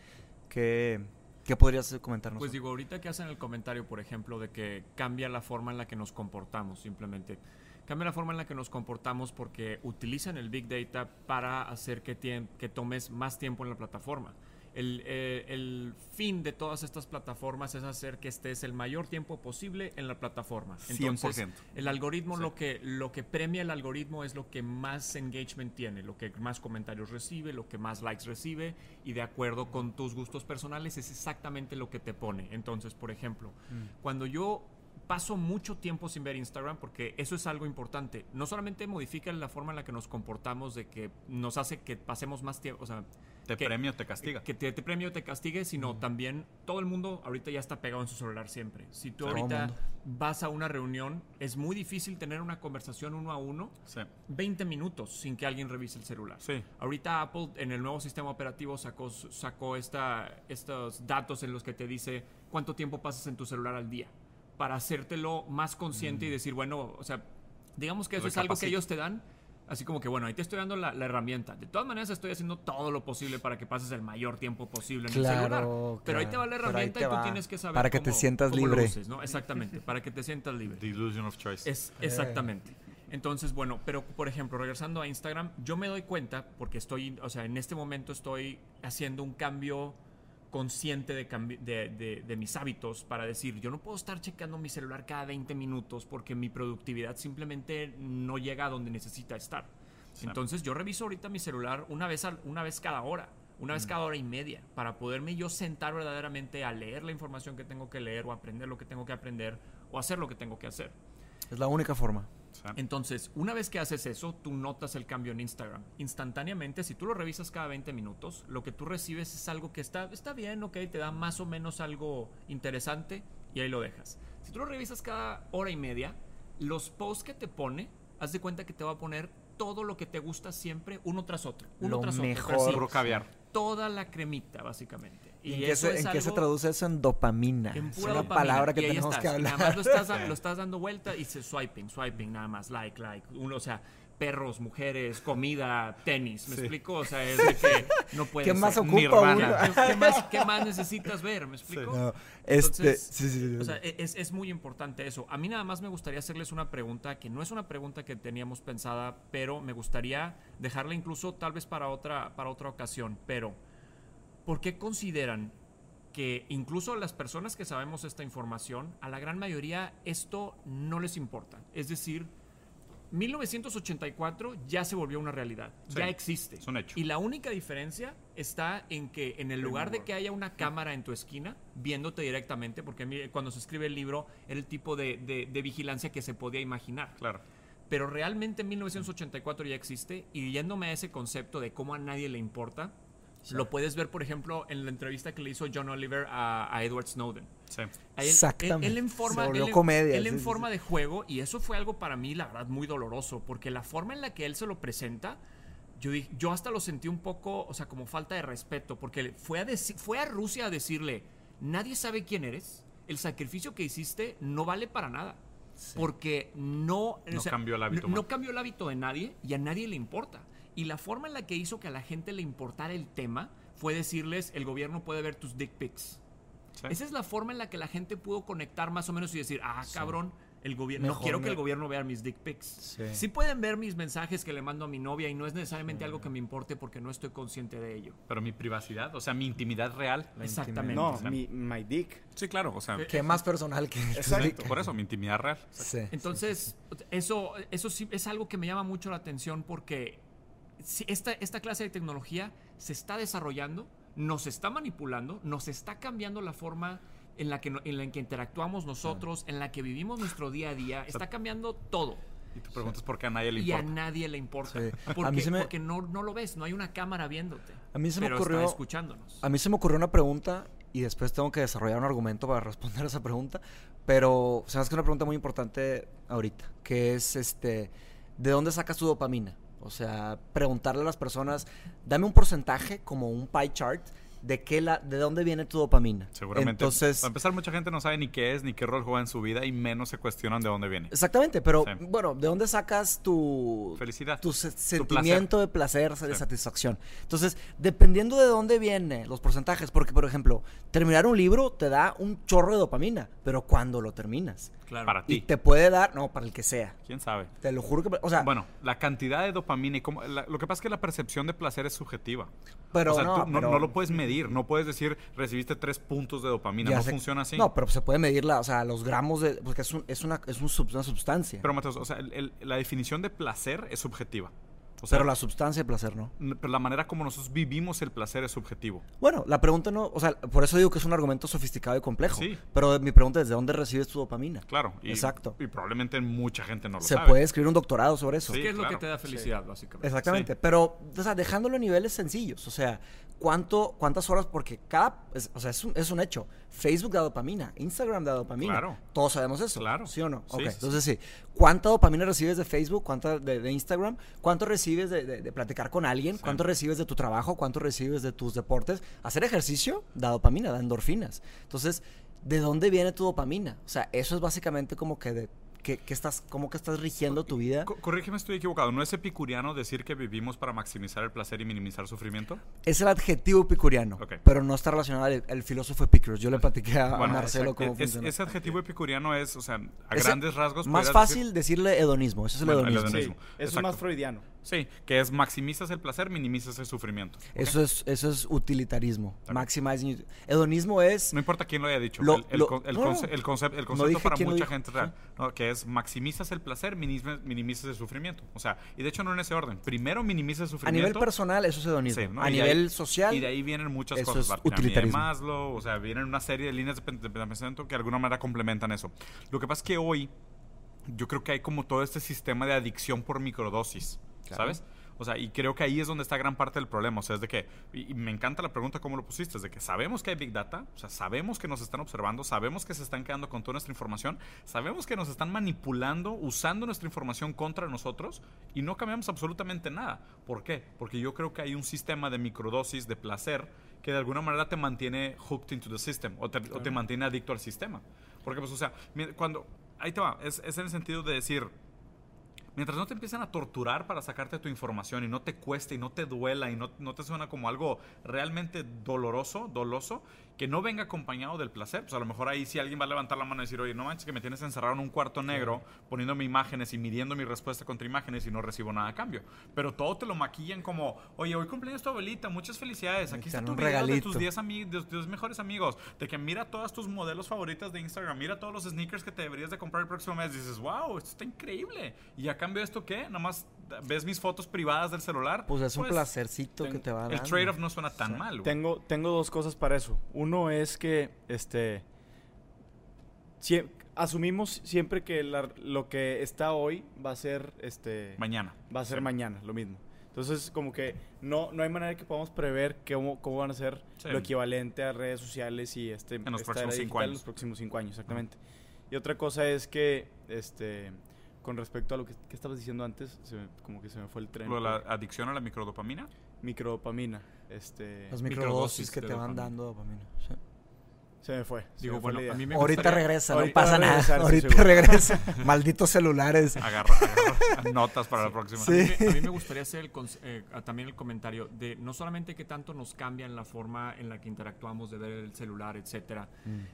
que ¿Qué podrías comentarnos? Pues digo, ahorita que hacen el comentario, por ejemplo, de que cambia la forma en la que nos comportamos, simplemente. Cambia la forma en la que nos comportamos porque utilizan el Big Data para hacer que, que tomes más tiempo en la plataforma. El, eh, el fin de todas estas plataformas es hacer que estés el mayor tiempo posible en la plataforma. Entonces, 100%. el algoritmo Sí. lo que lo que premia el algoritmo es lo que más engagement tiene, lo que más comentarios recibe, lo que más likes recibe y de acuerdo con tus gustos personales es exactamente lo que te pone. Entonces, por ejemplo, cuando yo paso mucho tiempo sin ver Instagram porque eso es algo importante. No solamente modifica la forma en la que nos comportamos de que nos hace que pasemos más tiempo, o sea, Te que- premio, te castiga. que te, te premio te castigue, sino también todo el mundo ahorita ya está pegado en su celular siempre. Si tú Todo ahorita mundo. vas a una reunión, es muy difícil tener una conversación uno a uno Sí. 20 minutos sin que alguien revise el celular. Sí. Ahorita Apple en el nuevo sistema operativo sacó, sacó esta, estos datos en los que te dice cuánto tiempo pasas en tu celular al día para hacértelo más consciente y decir, bueno, o sea, digamos que eso es algo que ellos te dan. Así como que, bueno, ahí te estoy dando la, la herramienta. De todas maneras, estoy haciendo todo lo posible para que pases el mayor tiempo posible en el Claro, celular. Pero ahí te va la herramienta y tú va. tienes que saber Para que te sientas cómo lo libre. uses, ¿no? Exactamente, para que te sientas libre. The illusion of choice. Es exactamente. Entonces, bueno, pero por ejemplo, regresando a Instagram, yo me doy cuenta, porque estoy, o sea, en este momento estoy haciendo un cambio consciente de, de, de- de mis hábitos para decir, yo no puedo estar checando mi celular cada 20 minutos porque mi productividad simplemente no llega a donde necesita estar. Sí. Entonces, yo reviso ahorita mi celular una vez, una vez cada hora, una vez cada hora y media, para poderme yo sentar verdaderamente a leer la información que tengo que leer o aprender lo que tengo que aprender o hacer lo que tengo que hacer. Es la única forma. Sí. Entonces, una vez que haces eso, tú notas el cambio en Instagram. Instantáneamente, si tú lo revisas cada 20 minutos, lo que tú recibes es algo que está, está bien, ok, te da más o menos algo interesante y ahí lo dejas. Si tú lo revisas cada hora y media, los posts que te pone, haz de cuenta que te va a poner todo lo que te gusta siempre, uno tras otro. Uno Lo tras otro. mejor. así, Puro caviar. toda la cremita, básicamente. ¿Y, en, qué eso se, es en qué se algo- traduce eso? En dopamina. en es pura una dopamina. palabra que Y tenemos estás, que hablar. Nada más lo estás, lo estás dando vuelta y se swiping, swiping, nada más, like, like. Uno, o sea, perros, mujeres, comida, tenis. ¿Me Sí. explico? O sea, es de que no puede ¿Qué más ser. ocupa uno? ¿Qué, más, qué más necesitas ver? ¿Me explico? No, este, Entonces, sí, sí, sí, O sea, e- es, es muy importante eso. A mí nada más me gustaría hacerles una pregunta que no es una pregunta que teníamos pensada, pero me gustaría dejarla incluso tal vez para otra, para otra ocasión. Pero, ¿por qué consideran que incluso las personas que sabemos esta información, a la gran mayoría esto no les importa? Es decir, 1984 ya se volvió una realidad, Sí, ya existe. es un hecho. Y la única diferencia está en que en el lugar de que haya una cámara en tu esquina viéndote directamente, porque cuando se escribe el libro era el tipo de, de- de vigilancia que se podía imaginar. Claro. Pero realmente en 1984 ya existe y yéndome a ese concepto de cómo a nadie le importa, lo puedes ver, por ejemplo, en la entrevista que le hizo John Oliver a, a Edward Snowden. Sí. Él- Exactamente. Él, él en forma, Se volvió él comedia, él sí, en sí, forma de juego, y eso fue algo para mí, la verdad, muy doloroso, porque la forma en la que él se lo presenta, yo, yo hasta lo sentí un poco, o sea, como falta de respeto, porque fue a, fue a Rusia a decirle, nadie sabe quién eres, el sacrificio que hiciste no vale para nada. Porque no, No cambió el hábito no, no cambió el hábito de nadie y a nadie le importa. Y la forma en la que hizo que a la gente le importara el tema fue decirles, el gobierno puede ver tus dick pics. Sí. Esa es la forma en la que la gente pudo conectar más o menos y decir, ah, cabrón, el gobierno, no quiero me- que el gobierno vea mis dick pics. Sí. Sí. pueden ver mis mensajes que le mando a mi novia y no es necesariamente algo que me importe porque no estoy consciente de ello. Pero mi privacidad, o sea, mi intimidad real. Exactamente. No, mi, my dick. Sí, claro, o sea, Eh, Qué más personal que Exacto. por eso, mi intimidad real. Sí. Entonces, eso, eso sí es algo que me llama mucho la atención porque esta, esta clase de tecnología se está desarrollando, nos está manipulando, nos está cambiando la forma en la que, en la que interactuamos nosotros, en la que vivimos nuestro día a día, está cambiando todo. Y tú preguntas por qué a nadie le Y a importa. nadie le importa. Sí. Porque, A mí se me- porque no, no lo ves, no hay una cámara viéndote. A mí se me pero ocurrió- está escuchándonos. A mí se me ocurrió una pregunta y después tengo que desarrollar un argumento para responder esa pregunta, pero se me hace una pregunta muy importante ahorita, que es este, ¿de dónde sacas tu dopamina? O sea, preguntarle a las personas, dame un porcentaje como un pie chart de qué la, de dónde viene tu dopamina. Seguramente. Entonces, Para empezar, mucha gente no sabe ni qué es, ni qué rol juega en su vida, y menos se cuestionan de dónde viene. exactamente, pero Sí. bueno, ¿de dónde sacas tu Felicidad. tu placer. sentimiento de placer, de Sí. satisfacción. Entonces, dependiendo de dónde vienen los porcentajes, porque por ejemplo, terminar un libro te da un chorro de dopamina, pero cuando lo terminas Claro. Para y ti. te puede dar, no, para el que sea. ¿Quién sabe? Te lo juro que, o sea, Bueno, la cantidad de dopamina y cómo, la- lo que pasa es que la percepción de placer es subjetiva. Pero o sea, no, tú no, pero- no lo puedes medir. No puedes decir, recibiste tres puntos de dopamina. Ya no funciona así. No, pero se puede medir la, o sea, los gramos de. Porque es, un- es, una, es un sub- una sustancia. Pero, Mateos, o sea, el- el- la definición de placer es subjetiva. O sea, pero la sustancia de placer no. pero la manera como nosotros vivimos el placer es subjetivo. Bueno, la pregunta no. O sea, por eso digo que es un argumento sofisticado y complejo. Sí. Pero mi pregunta es: ¿de dónde recibes tu dopamina? Claro. Y, Exacto. Y probablemente mucha gente no lo Se sabe. puede escribir un doctorado sobre eso. Sí, ¿Qué es lo que te da felicidad, básicamente? Exactamente, pero o sea, dejándolo a niveles sencillos, o sea, cuánto, cuántas horas, porque cada, es- o sea, es un, es un hecho. Facebook da dopamina, Instagram da dopamina. Claro. Todos sabemos eso. Claro. ¿Sí o no? Sí, Ok, sí, sí. entonces sí. ¿Cuánta dopamina recibes de Facebook? ¿Cuánta de, de Instagram? ¿Cuánto recibes de, de- de platicar con alguien? ¿Cuánto recibes de tu trabajo? ¿Cuánto recibes de tus deportes? Hacer ejercicio da dopamina, da endorfinas. Entonces, ¿de dónde viene tu dopamina? O sea, eso es básicamente como que de que, que estás, como que estás rigiendo tu vida. Co- corrígeme, estoy equivocado. ¿No es epicuriano decir que vivimos para maximizar el placer y minimizar el sufrimiento? Es el adjetivo epicuriano, Ok. pero no está relacionado al el filósofo Epicurus. Yo le platiqué a, Marcelo exacto. cómo Es- funciona. ese adjetivo epicuriano es, o sea, a grandes rasgos. Más fácil decir- decirle hedonismo, eso es el Bueno, el hedonismo. Sí, eso es más freudiano. Sí, que es maximizas el placer, minimizas el sufrimiento. Eso es, eso es utilitarismo. Bien. Maximizing. Hedonismo es. No importa quién lo haya dicho. Lo- el, el lo- con- el no, conce- el el concepto para mucha gente real, ¿no? que es maximizas el placer, minimiza- minimizas el sufrimiento. O sea, y de hecho no en ese orden. Primero minimizas el A sufrimiento. nivel personal, eso es hedonismo. Sí, ¿no? A Y nivel ahí- social. Y de ahí vienen muchas eso cosas. es pirámide de utilitarismo. Maslow, o sea, vienen una serie de líneas de pensamiento que de alguna manera complementan eso. Lo que pasa es que hoy yo creo que hay como todo este sistema de adicción por microdosis, ¿sabes? O sea, y creo que ahí es donde está gran parte del problema. O sea, es de que, y, me encanta la pregunta cómo lo pusiste, es de que sabemos que hay Big Data, o sea, sabemos que nos están observando, sabemos que se están quedando con toda nuestra información, sabemos que nos están manipulando, usando nuestra información contra nosotros y no cambiamos absolutamente nada. ¿Por qué? Porque yo creo que hay un sistema de microdosis de placer que de alguna manera te mantiene hooked into the system o te, o te mantiene adicto al sistema. Porque, pues, o sea, cuando... Ahí te va, es, es en el sentido de decir, Mientras no te empiezan a torturar para sacarte tu información y no te cueste y no te duela y no, no te suena como algo realmente doloroso, doloso, que no venga acompañado del placer, pues a lo mejor ahí sí alguien va a levantar la mano y decir, oye, no manches que me tienes encerrado en un cuarto negro poniéndome imágenes y midiendo mi respuesta contra imágenes y no recibo nada a cambio. Pero todo te lo maquillan como, oye, hoy cumpleaños tu abuelita, muchas felicidades, aquí está tu video de tus 10 ami- de tus mejores amigos, de que mira todas tus modelos favoritas de Instagram, mira todos los sneakers que te deberías de comprar el próximo mes, dices, wow, esto está increíble. Y a cambio de esto, ¿qué? Nada más ves mis fotos privadas del celular. Pues es un placercito que te va a dar. El trade-off no suena tan mal, güey. Tengo, tengo dos cosas para eso. Uno es que, este, sie- asumimos siempre que la- lo que está hoy va a ser, este, Mañana. va a ser Sí. mañana, lo mismo. Entonces, como que no, no hay manera que podamos prever cómo, cómo van a ser Sí. lo equivalente a redes sociales y este En los esta próximos era cinco años. los próximos cinco años, exactamente. Y otra cosa es que, este, con respecto a lo que, que estabas diciendo antes, se me- como que se me fue el tren. Lo la adicción a la microdopamina. Microdopamina, este, Las Microdosis microdosis que te van dopamina. dando dopamina. sí. Se me fue. se Digo, me fue bueno, la idea. a mí me Ahorita gustaría- regresa, no pasa nada. Ahorita seguro. regresa. Malditos celulares. Agarra, agarra notas para la próxima. A mí, me, a mí me gustaría hacer el eh, también el comentario de no solamente que tanto nos cambian la forma en la que interactuamos de ver el celular, etcétera,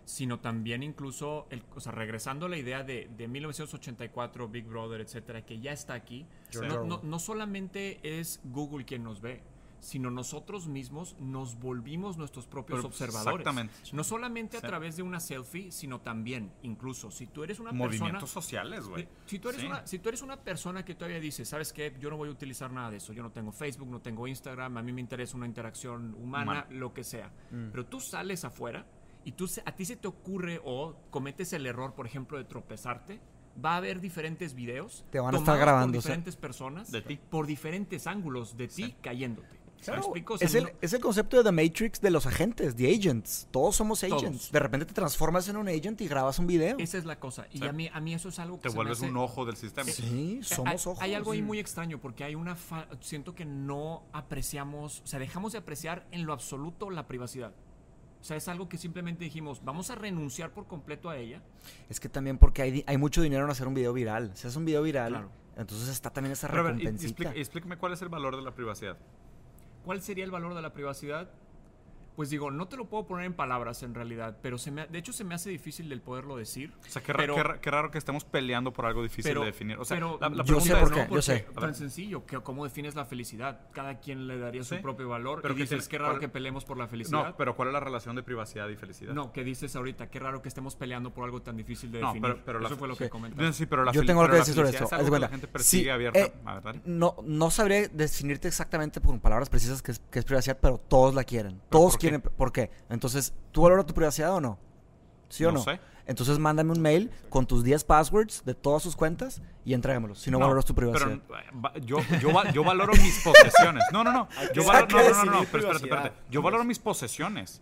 sino también incluso, el, o sea, regresando a la idea de, de 1984, Big Brother, etcétera, que ya está aquí, no, no- no solamente es Google quien nos ve, sino nosotros mismos nos volvimos nuestros propios Pero, observadores. exactamente. No solamente a Sí. través de una selfie, sino también, incluso, si tú eres una persona... Movimientos sociales, güey. Eh, Si tú, eres Sí. una, si tú eres una persona que todavía dice, ¿sabes qué? Yo no voy a utilizar nada de eso. Yo no tengo Facebook, no tengo Instagram, a mí me interesa una interacción humana, Humana. lo que sea. Mm. Pero tú sales afuera y tú, se- a ti se te ocurre o cometes el error, por ejemplo, de tropezarte. Va a haber diferentes videos. Te van a estar grabando, Por diferentes personas. De ti. Por diferentes ángulos de ti cayéndote. ¿Me Claro, explico? O sea, es, el, no- es el concepto de The Matrix de los agentes, The Agents. Todos somos Todos. agents. De repente te transformas en un agent y grabas un video. esa es la cosa. Y Sí. a, mí, a mí eso es algo que Te se me vuelves hace- un ojo del sistema. Sí, Eh, somos hay, ojos. hay algo ahí muy extraño porque hay una fa- siento que no apreciamos, o sea, dejamos de apreciar en lo absoluto la privacidad. O sea, es algo que simplemente dijimos, vamos a renunciar por completo a ella. Es que también porque hay, hay mucho dinero en hacer un video viral. Si haces un video viral, Claro. entonces está también esa Pero a ver, y- recompensita. explica- explícame cuál es el valor de la privacidad. ¿Cuál sería el valor de la privacidad? Pues digo, no te lo puedo poner en palabras en realidad, pero se me, ha- de hecho se me hace difícil el poderlo decir. O sea, qué, pero- qué ra- qué raro que estemos peleando por algo difícil pero, de definir. O sea, pero la, la yo pregunta sé es, por ¿no? qué, yo sé. Tan sencillo, que ¿cómo defines la felicidad? Cada quien le daría su Sí. propio valor. Pero y ¿qué dices, tiene- qué raro cuál- que peleemos por la felicidad. No, pero ¿cuál es la relación de privacidad y felicidad? No, que dices ahorita, qué raro que estemos peleando por algo tan difícil de No, definir. pero- pero la- Eso fue lo sí. que comentaste. No, sí, pero la Yo tengo algo que la decir sobre esto. Es que la cuenta. gente persigue Sí, abierta. eh, A ver, dale. no, no sabría definirte exactamente con palabras precisas qué es, privacidad, pero todos la quieren. Todos por ¿Por qué? Entonces, ¿tú valoras tu privacidad o no? ¿Sí o No no? sé. Entonces, mándame un mail con tus 10 passwords de todas sus cuentas y entrégamelos. Si no, valoras tu privacidad. Pero yo, yo, va- yo valoro mis posesiones. No, no, no. Yo valoro, no, no, no, no, pero espérate, espérate. Yo valoro mis posesiones.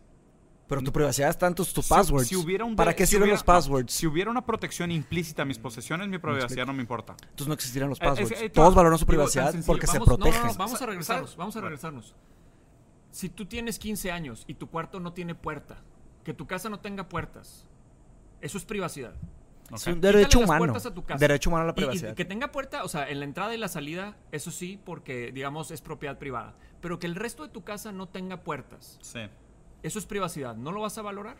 Pero tu privacidad está en tus, Si- passwords. si hubiera un ¿Para qué si sirven hubiera- los passwords? Si hubiera una protección implícita a mis posesiones, mi privacidad no me importa. Entonces no existirían los Eh, passwords. eh, Todos valoran su privacidad porque se vamos- no, no, no, protegen. vamos a Sa- regresarnos, vamos a Bueno. regresarnos. Si tú tienes 15 años y tu cuarto no tiene puerta, que tu casa no tenga puertas, eso es privacidad. Es Ok. un derecho Quítale humano. puertas a tu casa. Derecho humano a la Y- y privacidad. que tenga puerta, o sea, en la entrada y la salida, eso sí, porque digamos es propiedad privada. Pero que el resto de tu casa no tenga puertas, Sí. eso es privacidad. ¿No lo vas a valorar?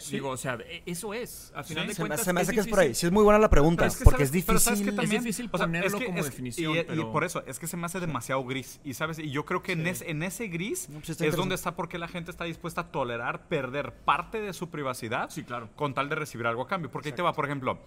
Sí. Digo, o sea, e- eso es. Al final Sí. de Se me, cuentas, se me hace que es por difícil. ahí. Sí es muy buena la pregunta, Pero es que porque sabes- es pero sabes difícil. que también- Es difícil o sea, ponerlo es que como definición, y, por eso, es que se me hace demasiado gris. Y sabes, y yo creo que en, ese, en ese gris No, pues es donde está porque la gente está dispuesta a tolerar perder parte de su privacidad Sí, claro. con tal de recibir algo a cambio. Porque ahí te va, por ejemplo,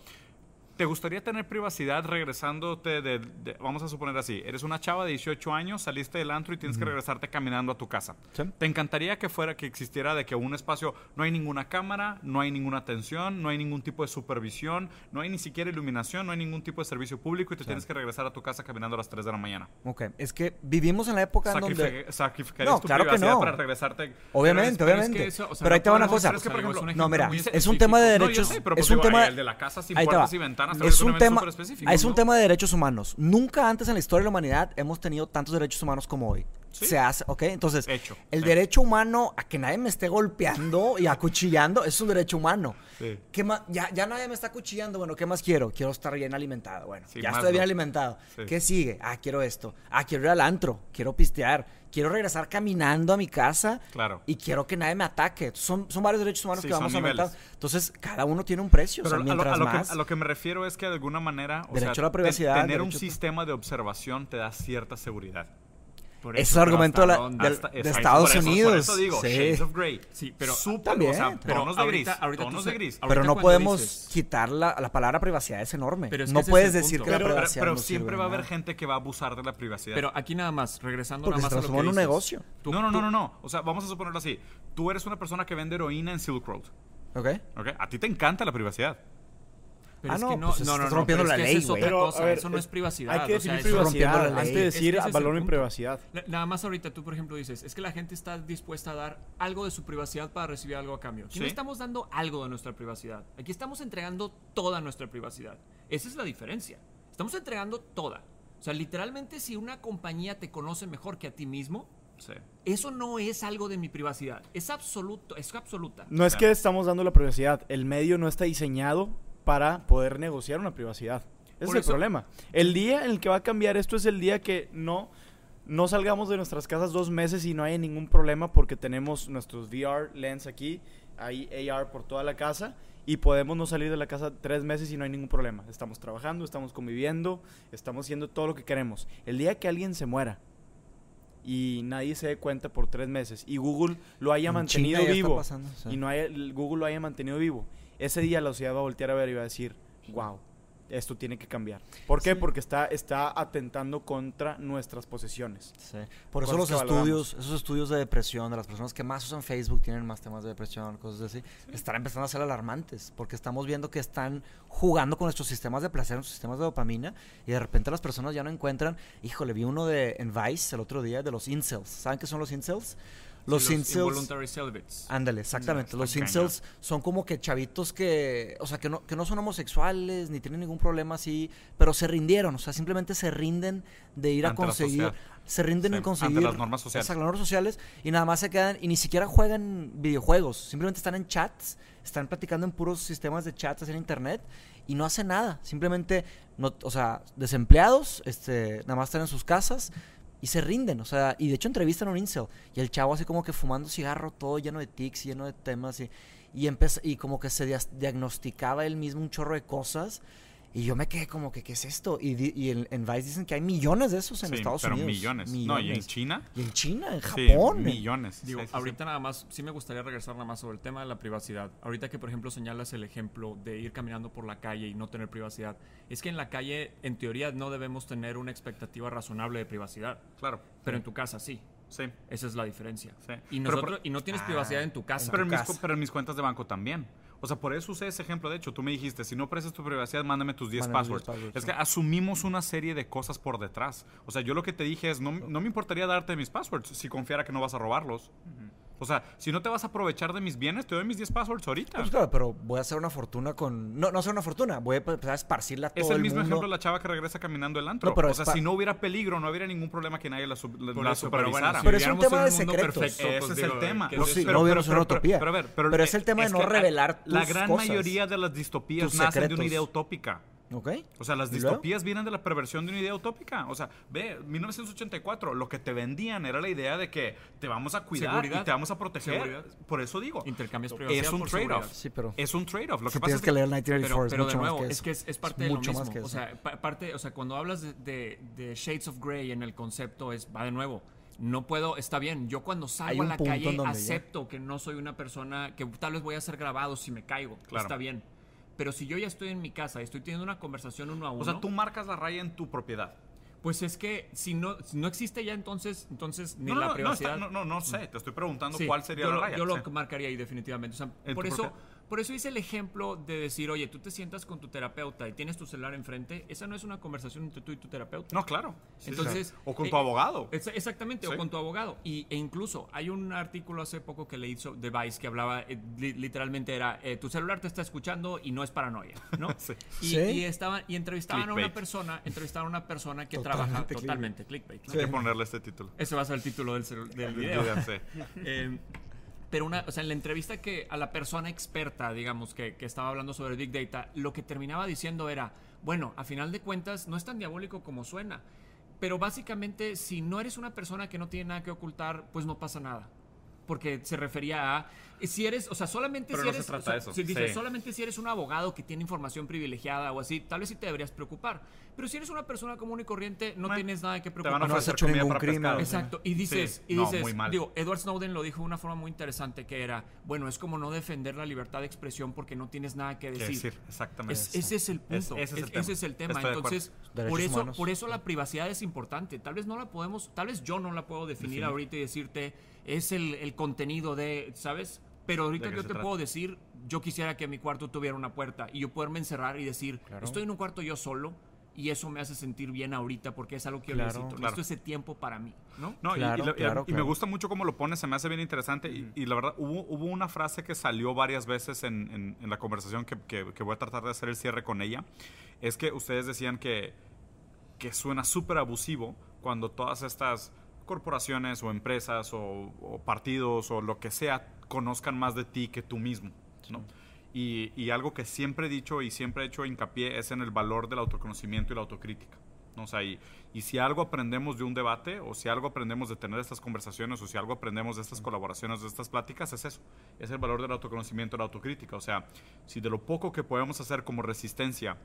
¿te gustaría tener privacidad regresándote de, de- vamos a suponer así, eres una chava de 18 años, saliste del antro y tienes que regresarte caminando a tu casa? Sí. ¿Te encantaría que fuera, que existiera de que un espacio, no hay ninguna cámara, no hay ninguna atención, no hay ningún tipo de supervisión, no hay ni siquiera iluminación, no hay ningún tipo de servicio público y te tienes que regresar a tu casa caminando a las 3 de la mañana? Ok, es que vivimos en la época en donde... Sacrific- ¿Sacrificarías No, tu claro que privacidad no. para regresarte? Obviamente, pero es que obviamente. eso, o sea, pero ahí no te va una cosa. pero es que, por ejemplo, no, mira, es un tema de derechos. sé, pero es pues un digo, tema el de la casa sin puertas y ventanas Es un tema, es un ¿no? tema de derechos humanos. Nunca antes en la historia de la humanidad hemos tenido tantos derechos humanos como hoy. Sí. Se hace, ¿ok? Entonces, Hecho, el sí. derecho humano a que nadie me esté golpeando y acuchillando es un derecho humano. Sí. ¿Qué más? Ya, ya nadie me está acuchillando. Bueno, ¿qué más quiero? Quiero estar bien alimentado. Bueno, ya estoy bien no. alimentado. Sí. ¿Qué sigue? Ah, quiero esto. Ah, quiero ir al antro. Quiero pistear. Quiero regresar caminando a mi casa. Claro. Y quiero que nadie me ataque. Son, son varios derechos humanos Sí, que vamos niveles. aumentando. Entonces, cada uno tiene un precio. Pero o sea, a, lo, a que, más... a lo que me refiero es que de alguna manera, o Derecho sea, a la te- privacidad, tener un a- sistema de observación te da cierta seguridad. Por eso, pero argumento ¿hasta de la- del- Hasta- de Estados por eso- Unidos. Por eso digo, Sí. shades of grey. Sí, pero- También, o sea, pero tonos de ahorita- gris. ahorita tú tonos se- de gris. ahorita Pero no podemos dices- quitar la, la palabra privacidad, es enorme. Pero es que no puedes decir punto. que la Pero, pero- privacidad pero no siempre va a de haber gente que va a abusar de la privacidad. Pero aquí nada más, regresando Porque nada se más a lo que en un negocio. Tú- no, no, no, no, no. O sea, vamos a suponerlo así. Tú eres una persona que vende heroína en Silk Road. ¿Ok? ¿ok? A ti te encanta la privacidad. Pero Ah, es no, que no, pues no, estás no, no, rompiendo la es ley, esa es Pero, cosa, a ver, eso no es privacidad. Hay que o sea, definir eso- rompiendo la privacidad ley. antes de Es- decir es que es valor mi privacidad. Na- Nada más ahorita tú, por ejemplo, dices, es que la gente está dispuesta a dar algo de su privacidad para recibir algo a cambio. Aquí no Sí. estamos dando algo de nuestra privacidad. Aquí estamos entregando toda nuestra privacidad. Esa es la diferencia. Estamos entregando toda. O sea, literalmente si una compañía te conoce mejor que a ti mismo, Sí. eso no es algo de mi privacidad. Es absoluto, es absoluta. No es Claro. que estamos dando la privacidad, el medio no está diseñado para poder negociar una privacidad. Ese Por es el problema. El día en el que va a cambiar esto es el día que no, no salgamos de nuestras casas dos meses y no haya ningún problema porque tenemos nuestros VR lens aquí, hay AR por toda la casa y podemos no salir de la casa tres meses y no hay ningún problema. Estamos trabajando, estamos conviviendo, estamos haciendo todo lo que queremos. El día que alguien se muera y nadie se dé cuenta por tres meses y Google lo haya En mantenido vivo pasando, y no haya, Google lo haya mantenido vivo, ese día la sociedad va a voltear a ver y va a decir, wow, esto tiene que cambiar. ¿Por qué? Sí. Porque está, está atentando contra nuestras posesiones. Sí. Por eso los estudios, esos estudios de depresión, de las personas que más usan Facebook tienen más temas de depresión, cosas así, están empezando a ser alarmantes, porque estamos viendo que están jugando con nuestros sistemas de placer, nuestros sistemas de dopamina, y de repente las personas ya no encuentran, híjole, vi uno de en Vice el otro día de los incels. ¿Saben qué son los incels? Los, Sí, incels. Involuntary celibates. Ándale, exactamente. Los incels son como que chavitos que, o sea, que no, que no son homosexuales ni tienen ningún problema así, pero se rindieron, o sea, simplemente se rinden de ir a Ante conseguir, se rinden Sí, en ante conseguir las normas sociales. Exacto, las normas sociales y nada más se quedan y ni siquiera juegan videojuegos, simplemente están en chats, están platicando en puros sistemas de chats en internet y no hacen nada, simplemente, no, o sea, desempleados, este, nada más están en sus casas y se rinden, o sea, y de hecho entrevistan a un incel y el chavo así como que fumando cigarro, todo lleno de tics, lleno de temas y, y, y como que se diagnosticaba él mismo un chorro de cosas y yo me quedé como que, ¿qué es esto? Y, di- y en, en Vice dicen que hay millones de esos en Sí, Estados pero Unidos. millones. No, y en Millones. China. Y en China, en Sí, Japón. millones. Digo, Sí, sí, sí. ahorita nada más, sí me gustaría regresar nada más sobre el tema de la privacidad. Ahorita que, por ejemplo, señalas el ejemplo de ir caminando por la calle y no tener privacidad, es que en la calle, en teoría, no debemos tener una expectativa razonable de privacidad, Claro. pero en tu casa sí. Sí. Esa es la diferencia. Sí. Y, nosotros, por- y no tienes Ah, privacidad en tu casa. Pero en, mis, casa. cu- pero en mis cuentas de banco también. O sea, por eso usé ese ejemplo. De hecho, tú me dijiste, si no prestas tu privacidad, mándame tus 10 Mándame tus passwords. 10 passwords, es sí. que asumimos una serie de cosas por detrás. O sea, yo lo que te dije es, no, no me importaría darte mis passwords si confiara que no vas a robarlos. O sea, si no te vas a aprovechar de mis bienes, te doy mis 10 passwords ahorita. Pues claro, pero voy a hacer una fortuna con... No, no hacer una fortuna, voy a empezar a esparcirla todo Es el, el mismo mundo. ejemplo de la chava que regresa caminando el antro. No, pero o sea, si no hubiera peligro, no hubiera ningún problema que nadie la, sub- la- la eso, pero bueno, supervisara. si Pero es un tema de secretos. perfecto, Ese pues, es digo, el tema. ¿qué No, es sí, eso? no en una utopía. Pero es el tema de no revelar La gran cosas. mayoría de las distopías nacen de una idea utópica. ¿Ok? O sea, las distopías vienen de la perversión de una idea utópica. O sea, ve, 1984, lo que te vendían era la idea de que te vamos a cuidar Seguridad. y te vamos a proteger. Seguridad. Por eso digo, Intercambias privacidad es un trade-off. Sí, pero... Es un trade-off. Lo Si que pasa tienes es que leer 1984, Pero, es pero mucho de más nuevo, que es eso. que es, es parte de lo mucho mismo. más que O eso. sea, pa- parte, o sea, cuando hablas de, de- de Shades of Grey en el concepto, es, va de nuevo. No puedo, está bien. Yo cuando salgo a la calle ya- acepto que no soy una persona que tal vez voy a ser grabado si me caigo. Claro. Está bien. Pero si yo ya estoy en mi casa y estoy teniendo una conversación uno a uno, O sea, tú marcas la raya en tu propiedad. pues es que si no, si no existe ya entonces, entonces ni No, no, la no, no, privacidad. está- no, no, no sé. Te estoy preguntando Sí, cuál sería yo la lo- raya. Yo Sí. lo marcaría ahí definitivamente. O sea, ¿En por eso, propia- por eso hice el ejemplo de decir, oye, tú te sientas con tu terapeuta y tienes tu celular enfrente. Esa no es una conversación entre tú y tu terapeuta. No, claro. Sí, Entonces, sí. O con eh, tu abogado. Ex- Exactamente, Sí. o con tu abogado. Y, e incluso hay un artículo hace poco que leí de Vice que hablaba, eh, li- literalmente era, eh, tu celular te está escuchando y no es paranoia, ¿no? Sí. y, Sí. y estaban, y entrevistaban a una persona, entrevistaban a una persona que Totalmente trabaja clickbait. totalmente clickbait. ¿no? Hay que ponerle este título. Ese va a ser el título del, del video. Sí. Pero una, o sea, en la entrevista que a la persona experta, digamos, que, que estaba hablando sobre Big Data, lo que terminaba diciendo era, bueno, a final de cuentas no es tan diabólico como suena, pero básicamente si no eres una persona que no tiene nada que ocultar, pues no pasa nada. Porque se refería a, si eres, o sea, solamente Pero si no se eres, trata o sea, de eso. si dice, Sí. solamente si eres un abogado que tiene información privilegiada o así, tal vez sí te deberías preocupar. Pero si eres una persona común y corriente, no tienes nada que Te van preocupar. a No has hecho ningún crimen. pescado. Exacto. Y dices, Sí. y No, dices, muy mal. digo, Edward Snowden lo dijo de una forma muy interesante que era, bueno, es como no defender la libertad de expresión porque no tienes nada que ¿Qué decir. decir? Exactamente. Es- ese es el Es- punto. ese es el Es- tema. ese es el tema. Estoy de acuerdo. Entonces, por eso, humanos. por eso la privacidad es importante. Tal vez no la podemos, tal vez yo no la puedo definir Definir. ahorita y decirte, es el, el contenido de, ¿sabes? Pero ahorita ¿De qué yo te trata? puedo decir, yo quisiera que mi cuarto tuviera una puerta y yo poderme encerrar y decir, Claro. estoy en un cuarto yo solo y eso me hace sentir bien ahorita porque es algo que yo Claro. necesito. Claro. Necesito ese tiempo para mí, ¿no? No, y- Claro, y, lo- y- claro, y me gusta mucho cómo lo pones, se me hace bien interesante. y- y, la verdad, hubo, hubo una frase que salió varias veces en, en- en la conversación que, que- que voy a tratar de hacer el cierre con ella. Es que ustedes decían que, que suena súper abusivo cuando todas estas corporaciones o empresas o, o partidos o lo que sea conozcan más de ti que tú mismo. ¿no? Y, y algo que siempre he dicho y siempre he hecho hincapié es en el valor del autoconocimiento y la autocrítica. ¿no? O sea, y, y si algo aprendemos de un debate, o si algo aprendemos de tener estas conversaciones, o si algo aprendemos de estas colaboraciones, de estas pláticas, es eso. Es el valor del autoconocimiento y la autocrítica. O sea, si de lo poco que podemos hacer como resistencia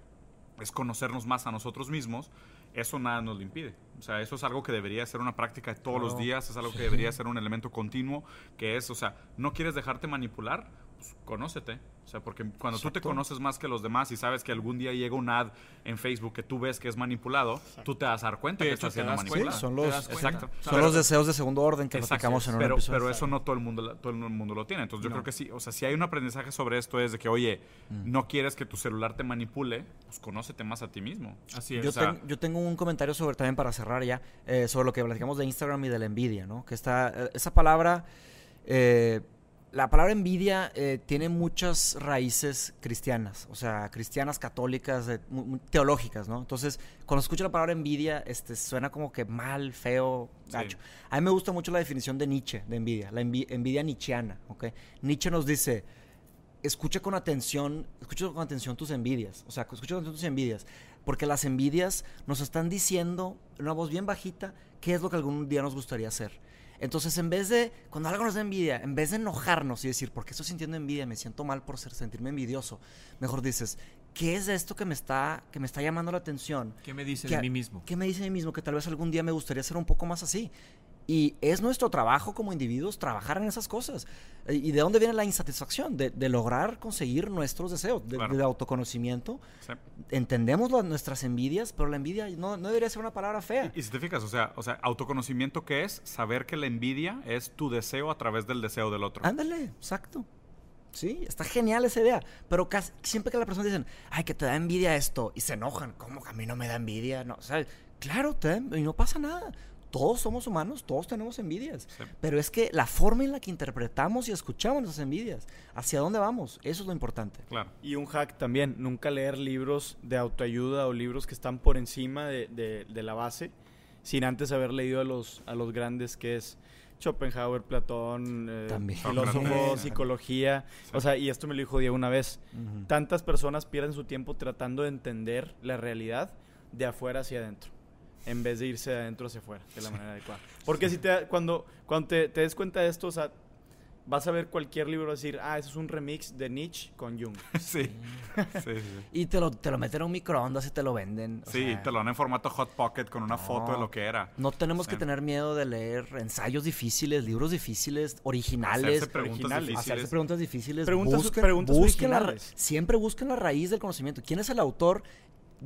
es conocernos más a nosotros mismos, eso nada nos lo impide. O sea, eso es algo que debería ser una práctica de todos los días, es algo que debería ser un elemento continuo, que es, o sea, no quieres dejarte manipular, pues conócete. O sea, porque cuando tú te conoces más que los demás y sabes que algún día llega un ad en Facebook que tú ves que es manipulado, tú te vas a dar cuenta que te siendo manipulado. Sí, son los-. Exacto. Son Pero- los deseos de segundo orden que platicamos en un pero, episodio. pero eso no todo el mundo todo el mundo lo tiene. Entonces yo No. creo que sí, o sea, si hay un aprendizaje sobre esto es de que, oye, Mm. no quieres que tu celular te manipule, pues conócete más a ti mismo. Así es. Yo, o sea- ten- yo tengo un comentario sobre también para cerrar ya eh, sobre lo que platicamos de Instagram y de la envidia, ¿no? Que está eh, esa palabra, eh, la palabra envidia eh, tiene muchas raíces cristianas, o sea, cristianas, católicas, eh, teológicas, ¿no? Entonces, cuando escucho la palabra envidia, este, suena como que mal, feo, Sí. gacho. A mí me gusta mucho la definición de Nietzsche de envidia, la envi- envidia nietzscheana, ¿ok? Nietzsche nos dice, escucha con atención, escucha con atención tus envidias, o sea, escucha con atención tus envidias, porque las envidias nos están diciendo en una voz bien bajita qué es lo que algún día nos gustaría hacer. Entonces, en vez de, cuando algo nos da envidia, en vez de enojarnos y decir, ¿por qué estoy sintiendo envidia? Me siento mal por ser, sentirme envidioso. Mejor dices, ¿qué es esto que me está, que me está llamando la atención? ¿Qué me dice que de a- mí mismo? ¿Qué me dice de mí mismo? Que tal vez algún día me gustaría ser un poco más así. Y es nuestro trabajo como individuos trabajar en esas cosas. Eh, ¿Y de dónde viene la insatisfacción? De, de lograr conseguir nuestros deseos, de, Claro. autoconocimiento. Sí. Entendemos lo- nuestras envidias, pero la envidia no, no debería ser una palabra fea. Y, y si te fijas, o sea, o sea, autoconocimiento qué es saber que la envidia es tu deseo a través del deseo del otro. Ándale, exacto. Sí, está genial esa idea. Pero casi- siempre que las personas dicen, ay, que te da envidia esto, y se enojan, ¿cómo que a mí no me da envidia? No, o sea, claro, te da- y no pasa nada. Todos somos humanos, todos tenemos envidias. Sí. Pero es que la forma en la que interpretamos y escuchamos esas envidias, hacia dónde vamos, eso es lo importante. Claro. Y un hack también, nunca leer libros de autoayuda o libros que están por encima de, de- de la base, sin antes haber leído a los, a los grandes que es Schopenhauer, Platón, eh, También. filósofo, psicología. Sí. O sea, y esto me lo dijo Diego una vez. Tantas personas pierden su tiempo tratando de entender la realidad de afuera hacia adentro, en vez de irse de adentro hacia afuera, de la manera adecuada. Porque si te, cuando, cuando te, te des cuenta de esto, o sea, vas a ver cualquier libro y decir, ah, eso es un remix de Nietzsche con Jung. Sí. sí, sí, sí. Y te lo, te lo meten en un microondas y te lo venden. o Sí, sea, te lo dan en formato Hot Pocket con una foto de No. lo que era. No tenemos Sí. que tener miedo de leer ensayos difíciles, libros difíciles, originales. Hacerse preguntas originales. difíciles. Hacerse preguntas difíciles. Preguntas- busquen, preguntas busquen la ra- originales. siempre busquen la raíz del conocimiento. ¿Quién es el autor?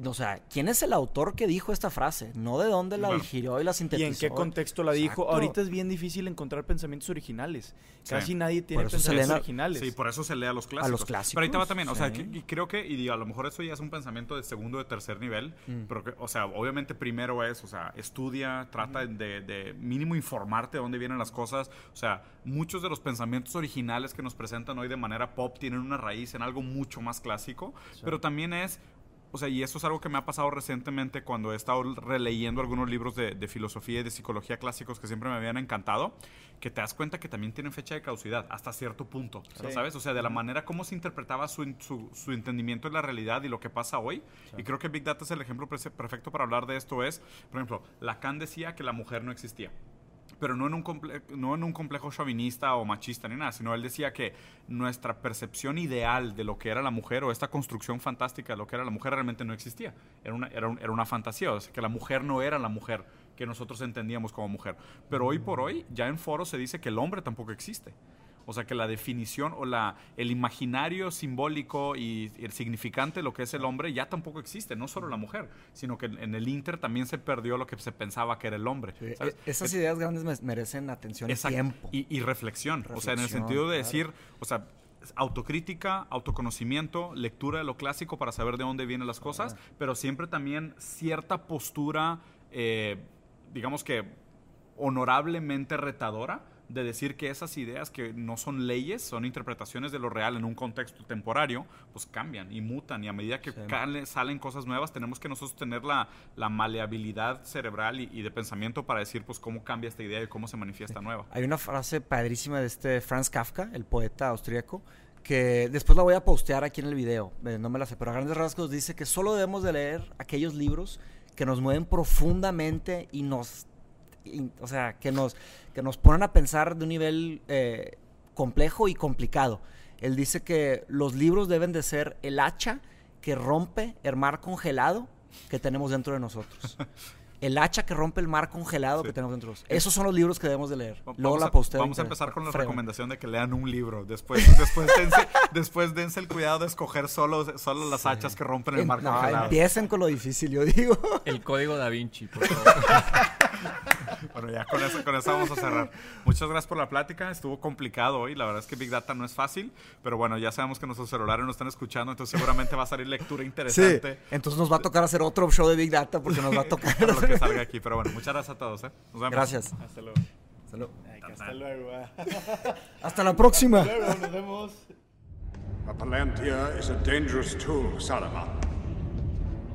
O sea, ¿quién es el autor que dijo esta frase? No de dónde la digirió y la ¿Y sintetizó. en qué contexto la dijo? Exacto. Ahorita es bien difícil encontrar pensamientos originales. Sí. Casi nadie tiene pensamientos a- originales. Sí, por eso se lee a los clásicos. los clásicos, Pero ahí te va también, o sea, que- y creo que, y digo, a lo mejor eso ya es un pensamiento de segundo, de tercer nivel, Mm. pero que, o sea, obviamente primero es, o sea, estudia, trata de, de mínimo informarte de dónde vienen las cosas, o sea, muchos de los pensamientos originales que nos presentan hoy de manera pop tienen una raíz en algo mucho más clásico, pero también es... O sea, y eso es algo que me ha pasado recientemente cuando he estado releyendo algunos libros de, de filosofía y de psicología clásicos que siempre me habían encantado, que te das cuenta que también tienen fecha de caducidad hasta cierto punto, Sí. ¿sabes? O sea, de la manera como se interpretaba su, su, su entendimiento de la realidad y lo que pasa hoy. Y creo que Big Data es el ejemplo perfecto para hablar de esto. Es, por ejemplo, Lacan decía que la mujer no existía. Pero no en, un comple- no en un complejo chauvinista o machista ni nada, sino él decía que nuestra percepción ideal de lo que era la mujer o esta construcción fantástica de lo que era la mujer realmente no existía. Era una, era un- era una fantasía, o sea, que la mujer no era la mujer que nosotros entendíamos como mujer. Pero hoy por hoy, ya en foros se dice que el hombre tampoco existe. O sea que la definición o la, el imaginario simbólico y el significante de lo que es el hombre ya tampoco existe, no solo la mujer, sino que en el Inter también se perdió lo que se pensaba que era el hombre. Sí, ¿sabes? e- Esas ideas grandes me- merecen atención y tiempo. Y, y reflexión. O sea, en el sentido de claro. decir, o sea, autocrítica, autoconocimiento, lectura de lo clásico para saber de dónde vienen las cosas, pero siempre también cierta postura, eh, digamos que honorablemente retadora de decir que esas ideas que no son leyes, son interpretaciones de lo real en un contexto temporario, pues cambian y mutan y a medida que Sí. salen cosas nuevas tenemos que nosotros tener la, la maleabilidad cerebral y, y de pensamiento para decir pues cómo cambia esta idea y cómo se manifiesta nueva. Hay una frase padrísima de este Franz Kafka, el poeta austríaco, que después la voy a postear aquí en el video, eh, no me la sé, pero a grandes rasgos dice que solo debemos de leer aquellos libros que nos mueven profundamente y nos, o sea, que nos, que nos ponen a pensar de un nivel eh, complejo y complicado. Él dice que los libros deben de ser el hacha que rompe el mar congelado que tenemos dentro de nosotros. El hacha que rompe el mar congelado Sí. que tenemos dentro de nosotros. Esos son los libros que debemos de leer. Va- Luego Vamos, la a, vamos a empezar con la recomendación de que lean un libro. Después, después, dense, después dense el cuidado de escoger solo, solo las hachas que rompen el En- mar no, congelado. empiecen con lo difícil, yo digo. El código da Vinci, por favor. Bueno, ya con eso, con eso vamos a cerrar. Muchas gracias por la plática. Estuvo complicado hoy. La verdad es que Big Data no es fácil. Pero bueno, ya sabemos que nuestros celulares nos están escuchando. Entonces seguramente va a salir lectura Sí. interesante. Entonces nos va a tocar hacer otro show de Big Data porque nos va a tocar. para lo que salga aquí. Pero bueno, muchas gracias a todos. ¿eh? Nos vemos. Gracias. Hasta luego. Ay, hasta luego. ah. Hasta la próxima. Luego, nos vemos. A Palantir is a dangerous tool, Saruman.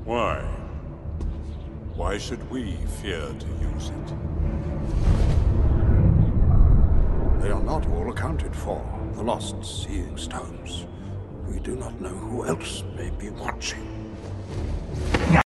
Why? Why should we fear to use it? They are not all accounted for. The lost seeing stones. We do not know who else may be watching.